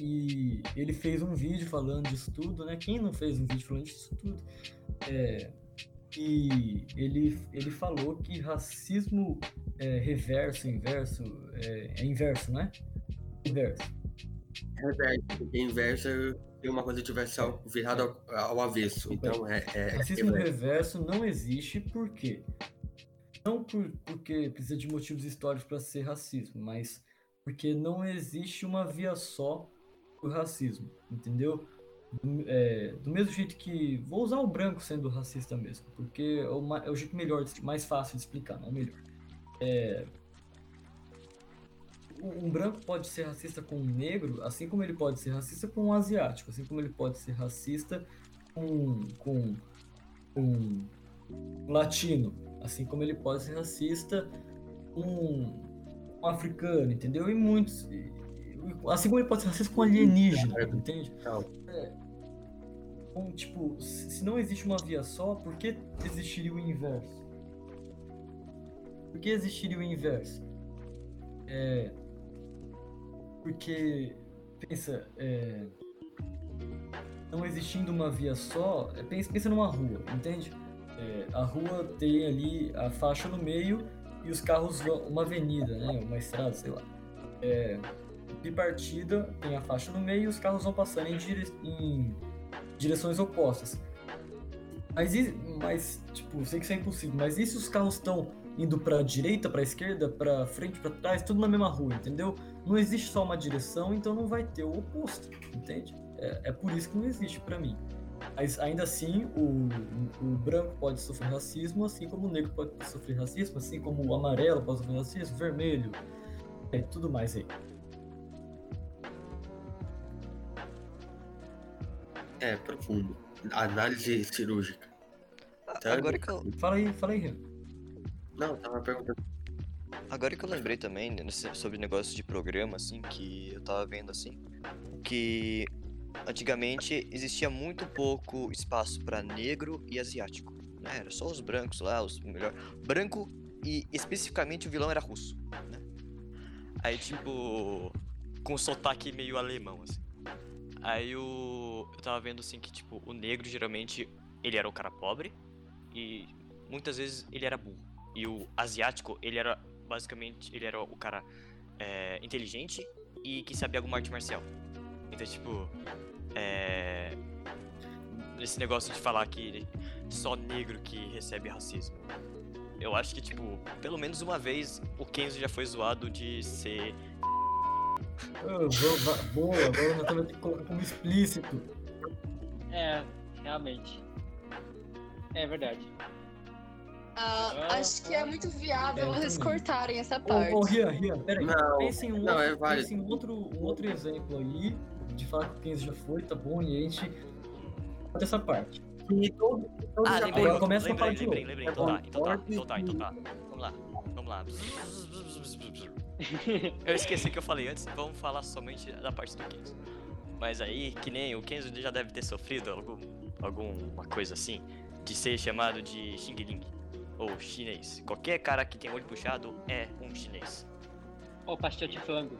e ele fez um vídeo falando disso tudo, né? Quem não fez um vídeo falando disso tudo? É, e ele, ele falou que racismo é, reverso, inverso, é, é inverso, né? Inverso. Reverso, porque inverso é uma coisa tivesse ao- virado ao, ao avesso. Então é. é Racismo reverso. reverso não existe por quê? Não por, porque precisa de motivos históricos para ser racismo, mas porque não existe uma via só do racismo, entendeu? do, é, do mesmo jeito que. Vou usar o branco sendo racista mesmo, porque é o, é o jeito melhor, mais fácil de explicar, não o melhor. É, um um branco pode ser racista com um negro, assim como ele pode ser racista com um asiático, assim como ele pode ser racista com, com, com um latino, assim como ele pode ser racista com um africano, entendeu? E muitos. E- Assim como ele pode ser racista com alienígena, entende? É, então, tipo, se se não existe uma via só, por que existiria o inverso? Por que existiria o inverso? É, porque, pensa, é, não existindo uma via só, é, pensa, pensa numa rua, entende? É, a rua tem ali a faixa no meio e os carros vão, uma avenida, né, uma estrada, sei lá. É, bipartida tem a faixa no meio e os carros vão passando em, dire- em direções opostas. Mas, mas, tipo, sei que isso é impossível, mas e se os carros estão indo pra direita, pra esquerda, pra frente, pra trás, tudo na mesma rua, entendeu? Não existe só uma direção, então não vai ter o oposto, entende? É, é por isso que não existe pra mim. Mas ainda assim, o, o branco pode sofrer racismo, assim como o negro pode sofrer racismo, assim como o amarelo pode sofrer racismo, vermelho, é, tudo mais aí. É, profundo. Análise cirúrgica. Sabe? Agora que eu, Fala aí, fala aí. Não, tava perguntando. Agora que eu lembrei também né, sobre negócio de programa, assim, que eu tava vendo assim, que antigamente existia muito pouco espaço pra negro e asiático. Né? Era só os brancos lá, os melhor. Branco e especificamente o vilão era russo. Né? Aí tipo. Com sotaque meio alemão, assim. Aí o. Eu tava vendo assim que, tipo, o negro geralmente ele era o cara pobre e muitas vezes ele era burro. E o asiático, ele era basicamente, ele era o cara é, inteligente e que sabia alguma arte marcial. Então, tipo, é, esse negócio de falar que só negro que recebe racismo. Eu acho que, tipo, pelo menos uma vez o Kenzo já foi zoado de ser. Va- boa, agora nós estamos que colocar como explícito. É, realmente. É verdade. Ah, acho que é muito viável É, também. cortarem essa Ô, parte. ô Rian, Rian, peraí. Não, Pensa em um, não, outro, é válido. pensa em um outro, um outro exemplo aí, de falar que o Kenzo já foi, tá bom, e a gente corta essa parte. E todo, todo Ah, já lembrei, Agora começa a lembrei, falar de lembrei, novo. lembrei. É Então tá, então tá, então tá, então tá. Vamos lá, vamos lá. Eu esqueci o que eu falei antes, vamos falar somente da parte do Kenzo. Mas aí, que nem o Kenzo já deve ter sofrido algum, alguma coisa assim, de ser chamado de Xing Ling, ou chinês. Qualquer cara que tem olho puxado é um chinês. Ô, pastel de flango.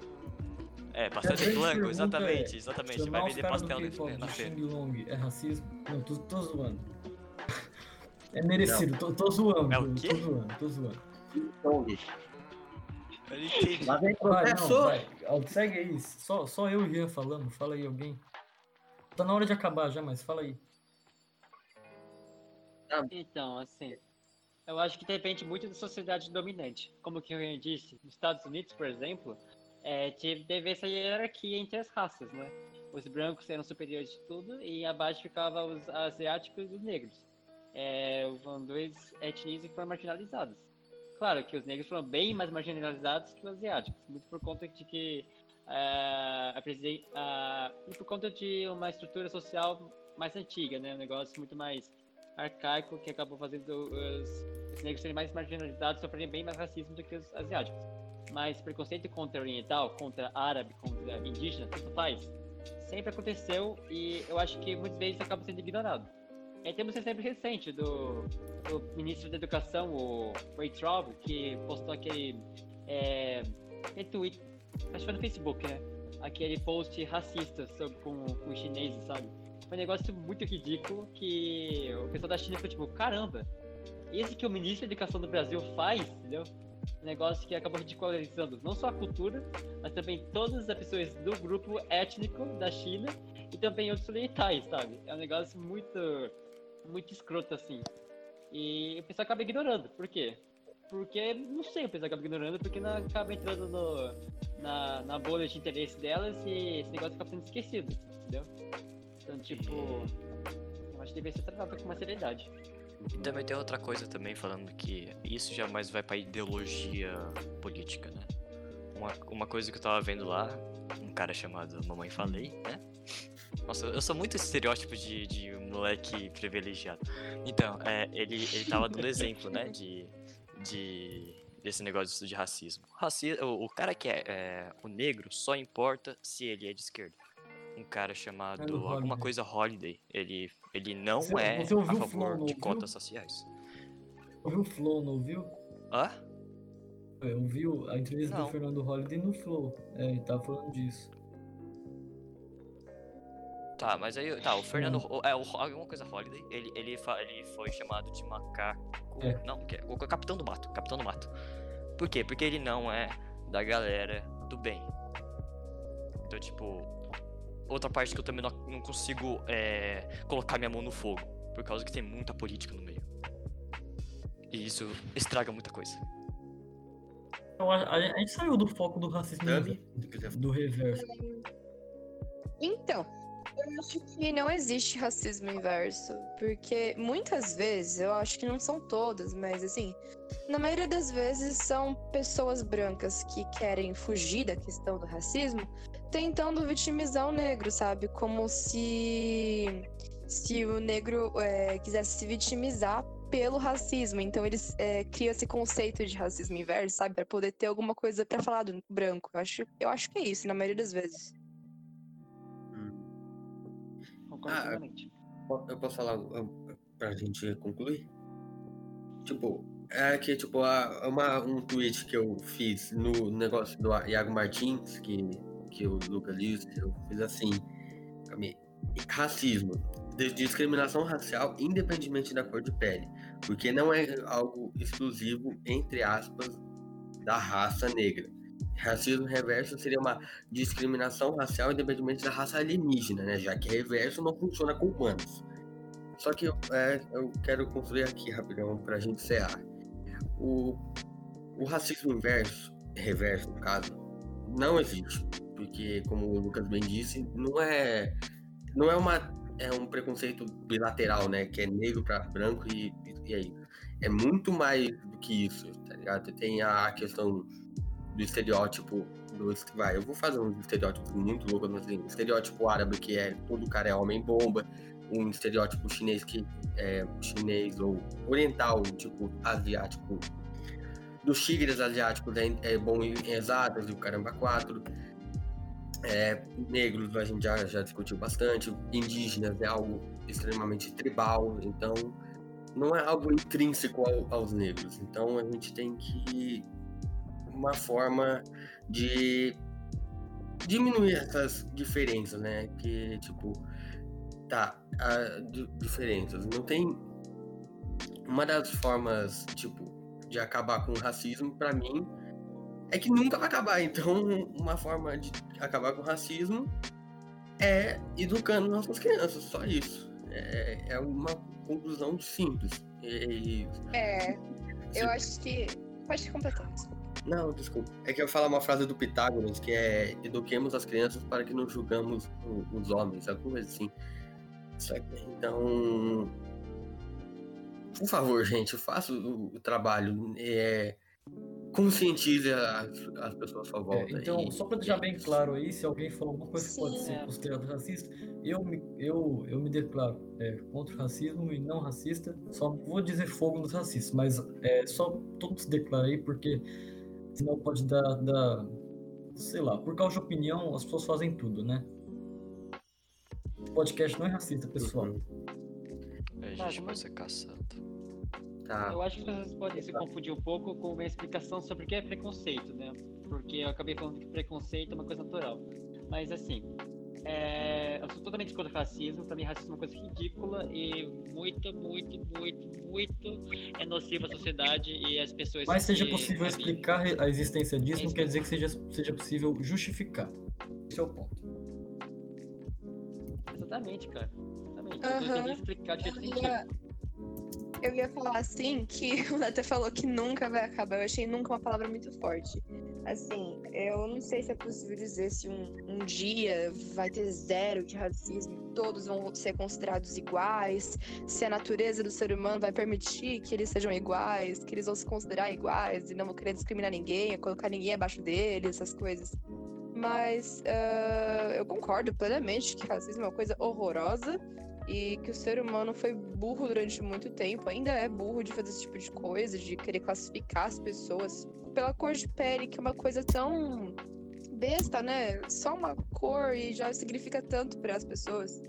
É, pastel de flango, exatamente, é, exatamente. Chamar Vai vender pastel na- feira. Xing Long é racismo? Não, tô, tô zoando. É merecido, tô, tô zoando, É o quê? tô zoando, tô zoando. Song. Entendi. Lá vem Vai, não, professor. vai. Segue aí, só, só eu e o Rian falando, fala aí alguém. Tá na hora de acabar já, mas fala aí. Então, assim, eu acho que depende muito da sociedade dominante. Como que eu disse, nos Estados Unidos, por exemplo, é, teve, teve essa hierarquia entre as raças, né? Os brancos eram superiores de tudo e abaixo ficavam os asiáticos e os negros. É, foram duas etnias que foram marginalizadas. Claro que os negros foram bem mais marginalizados que os asiáticos, muito por conta de que ah, a e por conta de uma estrutura social mais antiga, né? Um negócio muito mais arcaico que acabou fazendo os, os negros serem mais marginalizados, sofrerem bem mais racismo do que os asiáticos. Mas preconceito contra oriental, contra árabe, contra indígena, tanto faz, sempre aconteceu e eu acho que muitas vezes acaba sendo ignorado. É, temos um exemplo recente do, do ministro da Educação, o Ray Traub, que postou aquele, é, tweet, acho que foi no Facebook, né? Aquele post racista sobre, com, com os chineses, sabe? Foi um negócio muito ridículo que o pessoal da China ficou tipo, caramba, esse que o ministro da Educação do Brasil faz, entendeu? Um negócio que acabou ridicularizando não só a cultura, mas também todas as pessoas do grupo étnico da China e também outros orientais, sabe? É um negócio muito, muito escroto assim. E o pessoal acaba ignorando. Por quê? Porque, não sei, o pessoal acaba ignorando porque não acaba entrando no, na, na bolha de interesse delas e esse negócio acaba sendo esquecido, entendeu? Então, tipo, eu acho que deve ser tratado com uma seriedade. E também tem outra coisa também falando que isso já mais vai pra ideologia política, né? Uma, uma coisa que eu tava vendo lá, um cara chamado Mamãe Falei, né? Nossa, eu sou muito estereótipo de, de moleque privilegiado. Então, é, ele, ele tava dando exemplo, né, de, de desse negócio de racismo. Raci o, o cara que é, é, o negro só importa se ele é de esquerda. Um cara chamado É alguma Holiday. coisa Holiday, ele, ele não Você- é você a o favor de cotas sociais. Ouviu o Flow, não ouviu? Hã? Eu vi o- a entrevista Não. do Fernando Holliday no Flow. É, ele tava falando disso. Tá, mas aí, tá, o Fernando, o- é, o, alguma coisa Holiday, ele, ele, fa- ele foi chamado de macaco, É. não, que é o Capitão do Mato, Capitão do Mato. Por quê? Porque ele não é da galera do bem. Então, tipo, outra parte que eu também não, não consigo é, colocar minha mão no fogo, por causa que tem muita política no meio. E isso estraga muita coisa. Então, a, a- a gente saiu do foco do racismo quiser do reverso. Então, eu acho que não existe racismo inverso, porque muitas vezes, eu acho que não são todas, mas assim, na maioria das vezes são pessoas brancas que querem fugir da questão do racismo, tentando vitimizar o negro, sabe? Como se se o negro é, quisesse se vitimizar pelo racismo. Então eles é, criam esse conceito de racismo inverso, sabe? Pra poder ter alguma coisa pra falar do branco. Eu acho, eu acho que é isso, na maioria das vezes. Concordo Ah. Eu posso falar uh, pra gente concluir? Tipo, é que tipo, a- uma, um tweet que eu fiz no negócio do Iago Martins, que, que o Lucas disse, eu fiz assim, racismo, de- discriminação racial independentemente da cor de pele, porque não é algo exclusivo, entre aspas, da raça negra. Racismo reverso seria uma discriminação racial independentemente da raça alienígena, né? Já que reverso não funciona com humanos. Só que é, eu quero concluir aqui rapidão pra gente encerrar. O, o racismo inverso, reverso no caso, não existe. Porque, como o Lucas bem disse, não é, não é, uma, é um preconceito bilateral, né? Que é negro pra branco e, e aí. É muito mais do que isso, tá ligado? Tem a questão do estereótipo do vai, eu vou fazer um estereótipo muito louco, mas assim, um estereótipo árabe que é todo cara é homem bomba, um estereótipo chinês que é chinês ou oriental, tipo asiático, dos tigres asiáticos é, é bom em exatas e o caramba quatro. É, negros a gente já, já discutiu bastante, indígenas é algo extremamente tribal, então não é algo intrínseco ao- aos negros. Então a gente tem que uma forma de diminuir essas diferenças, né? Que, tipo, tá, a, di- diferenças. Não tem. Uma das formas, tipo, de acabar com o racismo, pra mim, é que nunca vai acabar. Então, uma forma de acabar com o racismo é educando nossas crianças, só isso. É, é uma conclusão simples. E, É, eu acho que. Pode completar. Não, desculpa. É que eu falo uma frase do Pitágoras que é eduquemos as crianças para que não julgamos os homens, alguma coisa assim. Então, por favor, gente, faça o, o trabalho. É, conscientize as, as pessoas à sua É, volta. então, e- só pra deixar bem claro aí, se alguém falou alguma coisa que pode Sim, ser é. considerado racista, eu me, eu, eu me declaro é, contra o racismo e não racista. Só vou dizer fogo nos racistas, mas é só todos se declaram aí, porque senão pode dar, dar. Sei lá, por causa de opinião, as pessoas fazem tudo, né? O podcast não é racista, pessoal. Uhum. A Tá, gente vai ser caçado. Tá. Eu acho que vocês podem se confundir um pouco com uma explicação sobre o que é preconceito, né? Porque eu acabei falando que preconceito é uma coisa natural. Mas assim, é, eu sou totalmente contra o racismo. Pra mim, racismo é uma coisa ridícula e muito, muito, muito, muito é nociva à sociedade e às pessoas. Mas seja que, possível explicar a existência disso, não quer dizer que seja, seja possível justificar. Esse é o ponto. Exatamente, cara. Exatamente. Tentei explicar de jeito científico. Eu ia falar assim que o até falou que nunca vai acabar. Eu achei nunca uma palavra muito forte. Assim, eu não sei se é possível dizer se um, um dia vai ter zero de racismo, todos vão ser considerados iguais, se a natureza do ser humano vai permitir que eles sejam iguais, que eles vão se considerar iguais e não vão querer discriminar ninguém, colocar ninguém abaixo deles, essas coisas. Mas uh, eu concordo plenamente que racismo é uma coisa horrorosa e que o ser humano foi burro durante muito tempo, ainda é burro de fazer esse tipo de coisa, de querer classificar as pessoas pela cor de pele, que é uma coisa tão besta, né? Só uma cor e já significa tanto para as pessoas.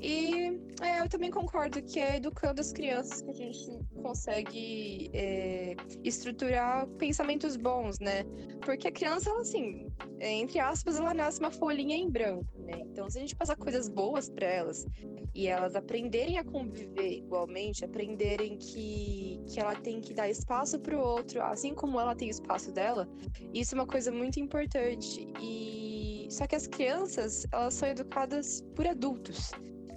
E é, eu também concordo que é educando as crianças que a gente consegue é, estruturar pensamentos bons, né? Porque a criança, ela, assim, entre aspas, ela nasce uma folhinha em branco, né? Então, se a gente passar coisas boas para elas e elas aprenderem a conviver igualmente, aprenderem que, que ela tem que dar espaço para o outro, assim como ela tem espaço dela, isso é uma coisa muito importante. E só que as crianças, elas são educadas por adultos.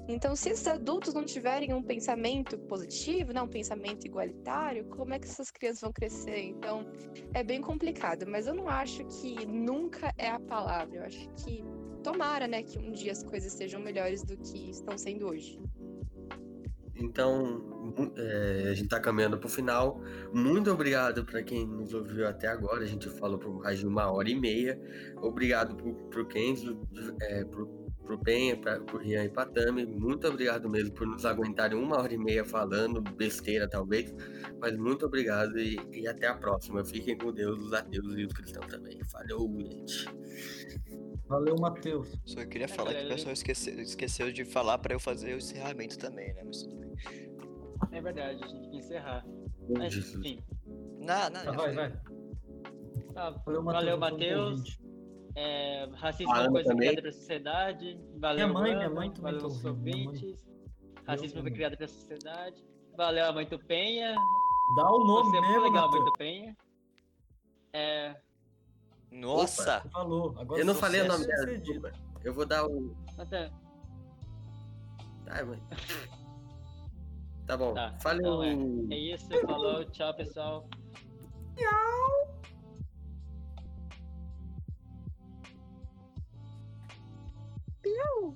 Então, se esses adultos não tiverem um pensamento positivo, né, um pensamento igualitário, como é que essas crianças vão crescer? Então, é bem complicado, mas eu não acho que nunca é a palavra. Eu acho que tomara, né, que um dia as coisas sejam melhores do que estão sendo hoje. Então, é, a gente está caminhando para o final. Muito obrigado para quem nos ouviu até agora. A gente falou por mais de uma hora e meia. Obrigado para o Kenzo, é, pro Penha, pra, pro Rian e pra Tami. Muito obrigado mesmo por nos aguentarem uma hora e meia falando, besteira talvez. Mas muito obrigado e, e até a próxima. Fiquem com Deus, os ateus e os cristãos também. Valeu, gente. Valeu, Matheus. Só queria falar que o pessoal esqueceu, esqueceu de falar pra eu fazer o encerramento também, né? Mas tudo bem. É verdade, a gente tem que encerrar. Mas, enfim. Não, não, Tá, vai, vai. Tá, Valeu, valeu, Matheus. É, racismo é Ana uma coisa também. criada pela sociedade. Valeu, Minha mãe, Ana, minha mãe também valeu tá os ouvintes. Racismo foi criado pela sociedade. Valeu, a mãe do Penha. Dá o nome Você é mesmo, legal, mãe Penha. É, Nossa! Falou. Agora Eu não falei o nome dela, sucedido. desculpa. Eu vou dar o. até, Ai, mãe. Tá bom. Tá, Valeu. então é isso, falou, tchau, pessoal. pew.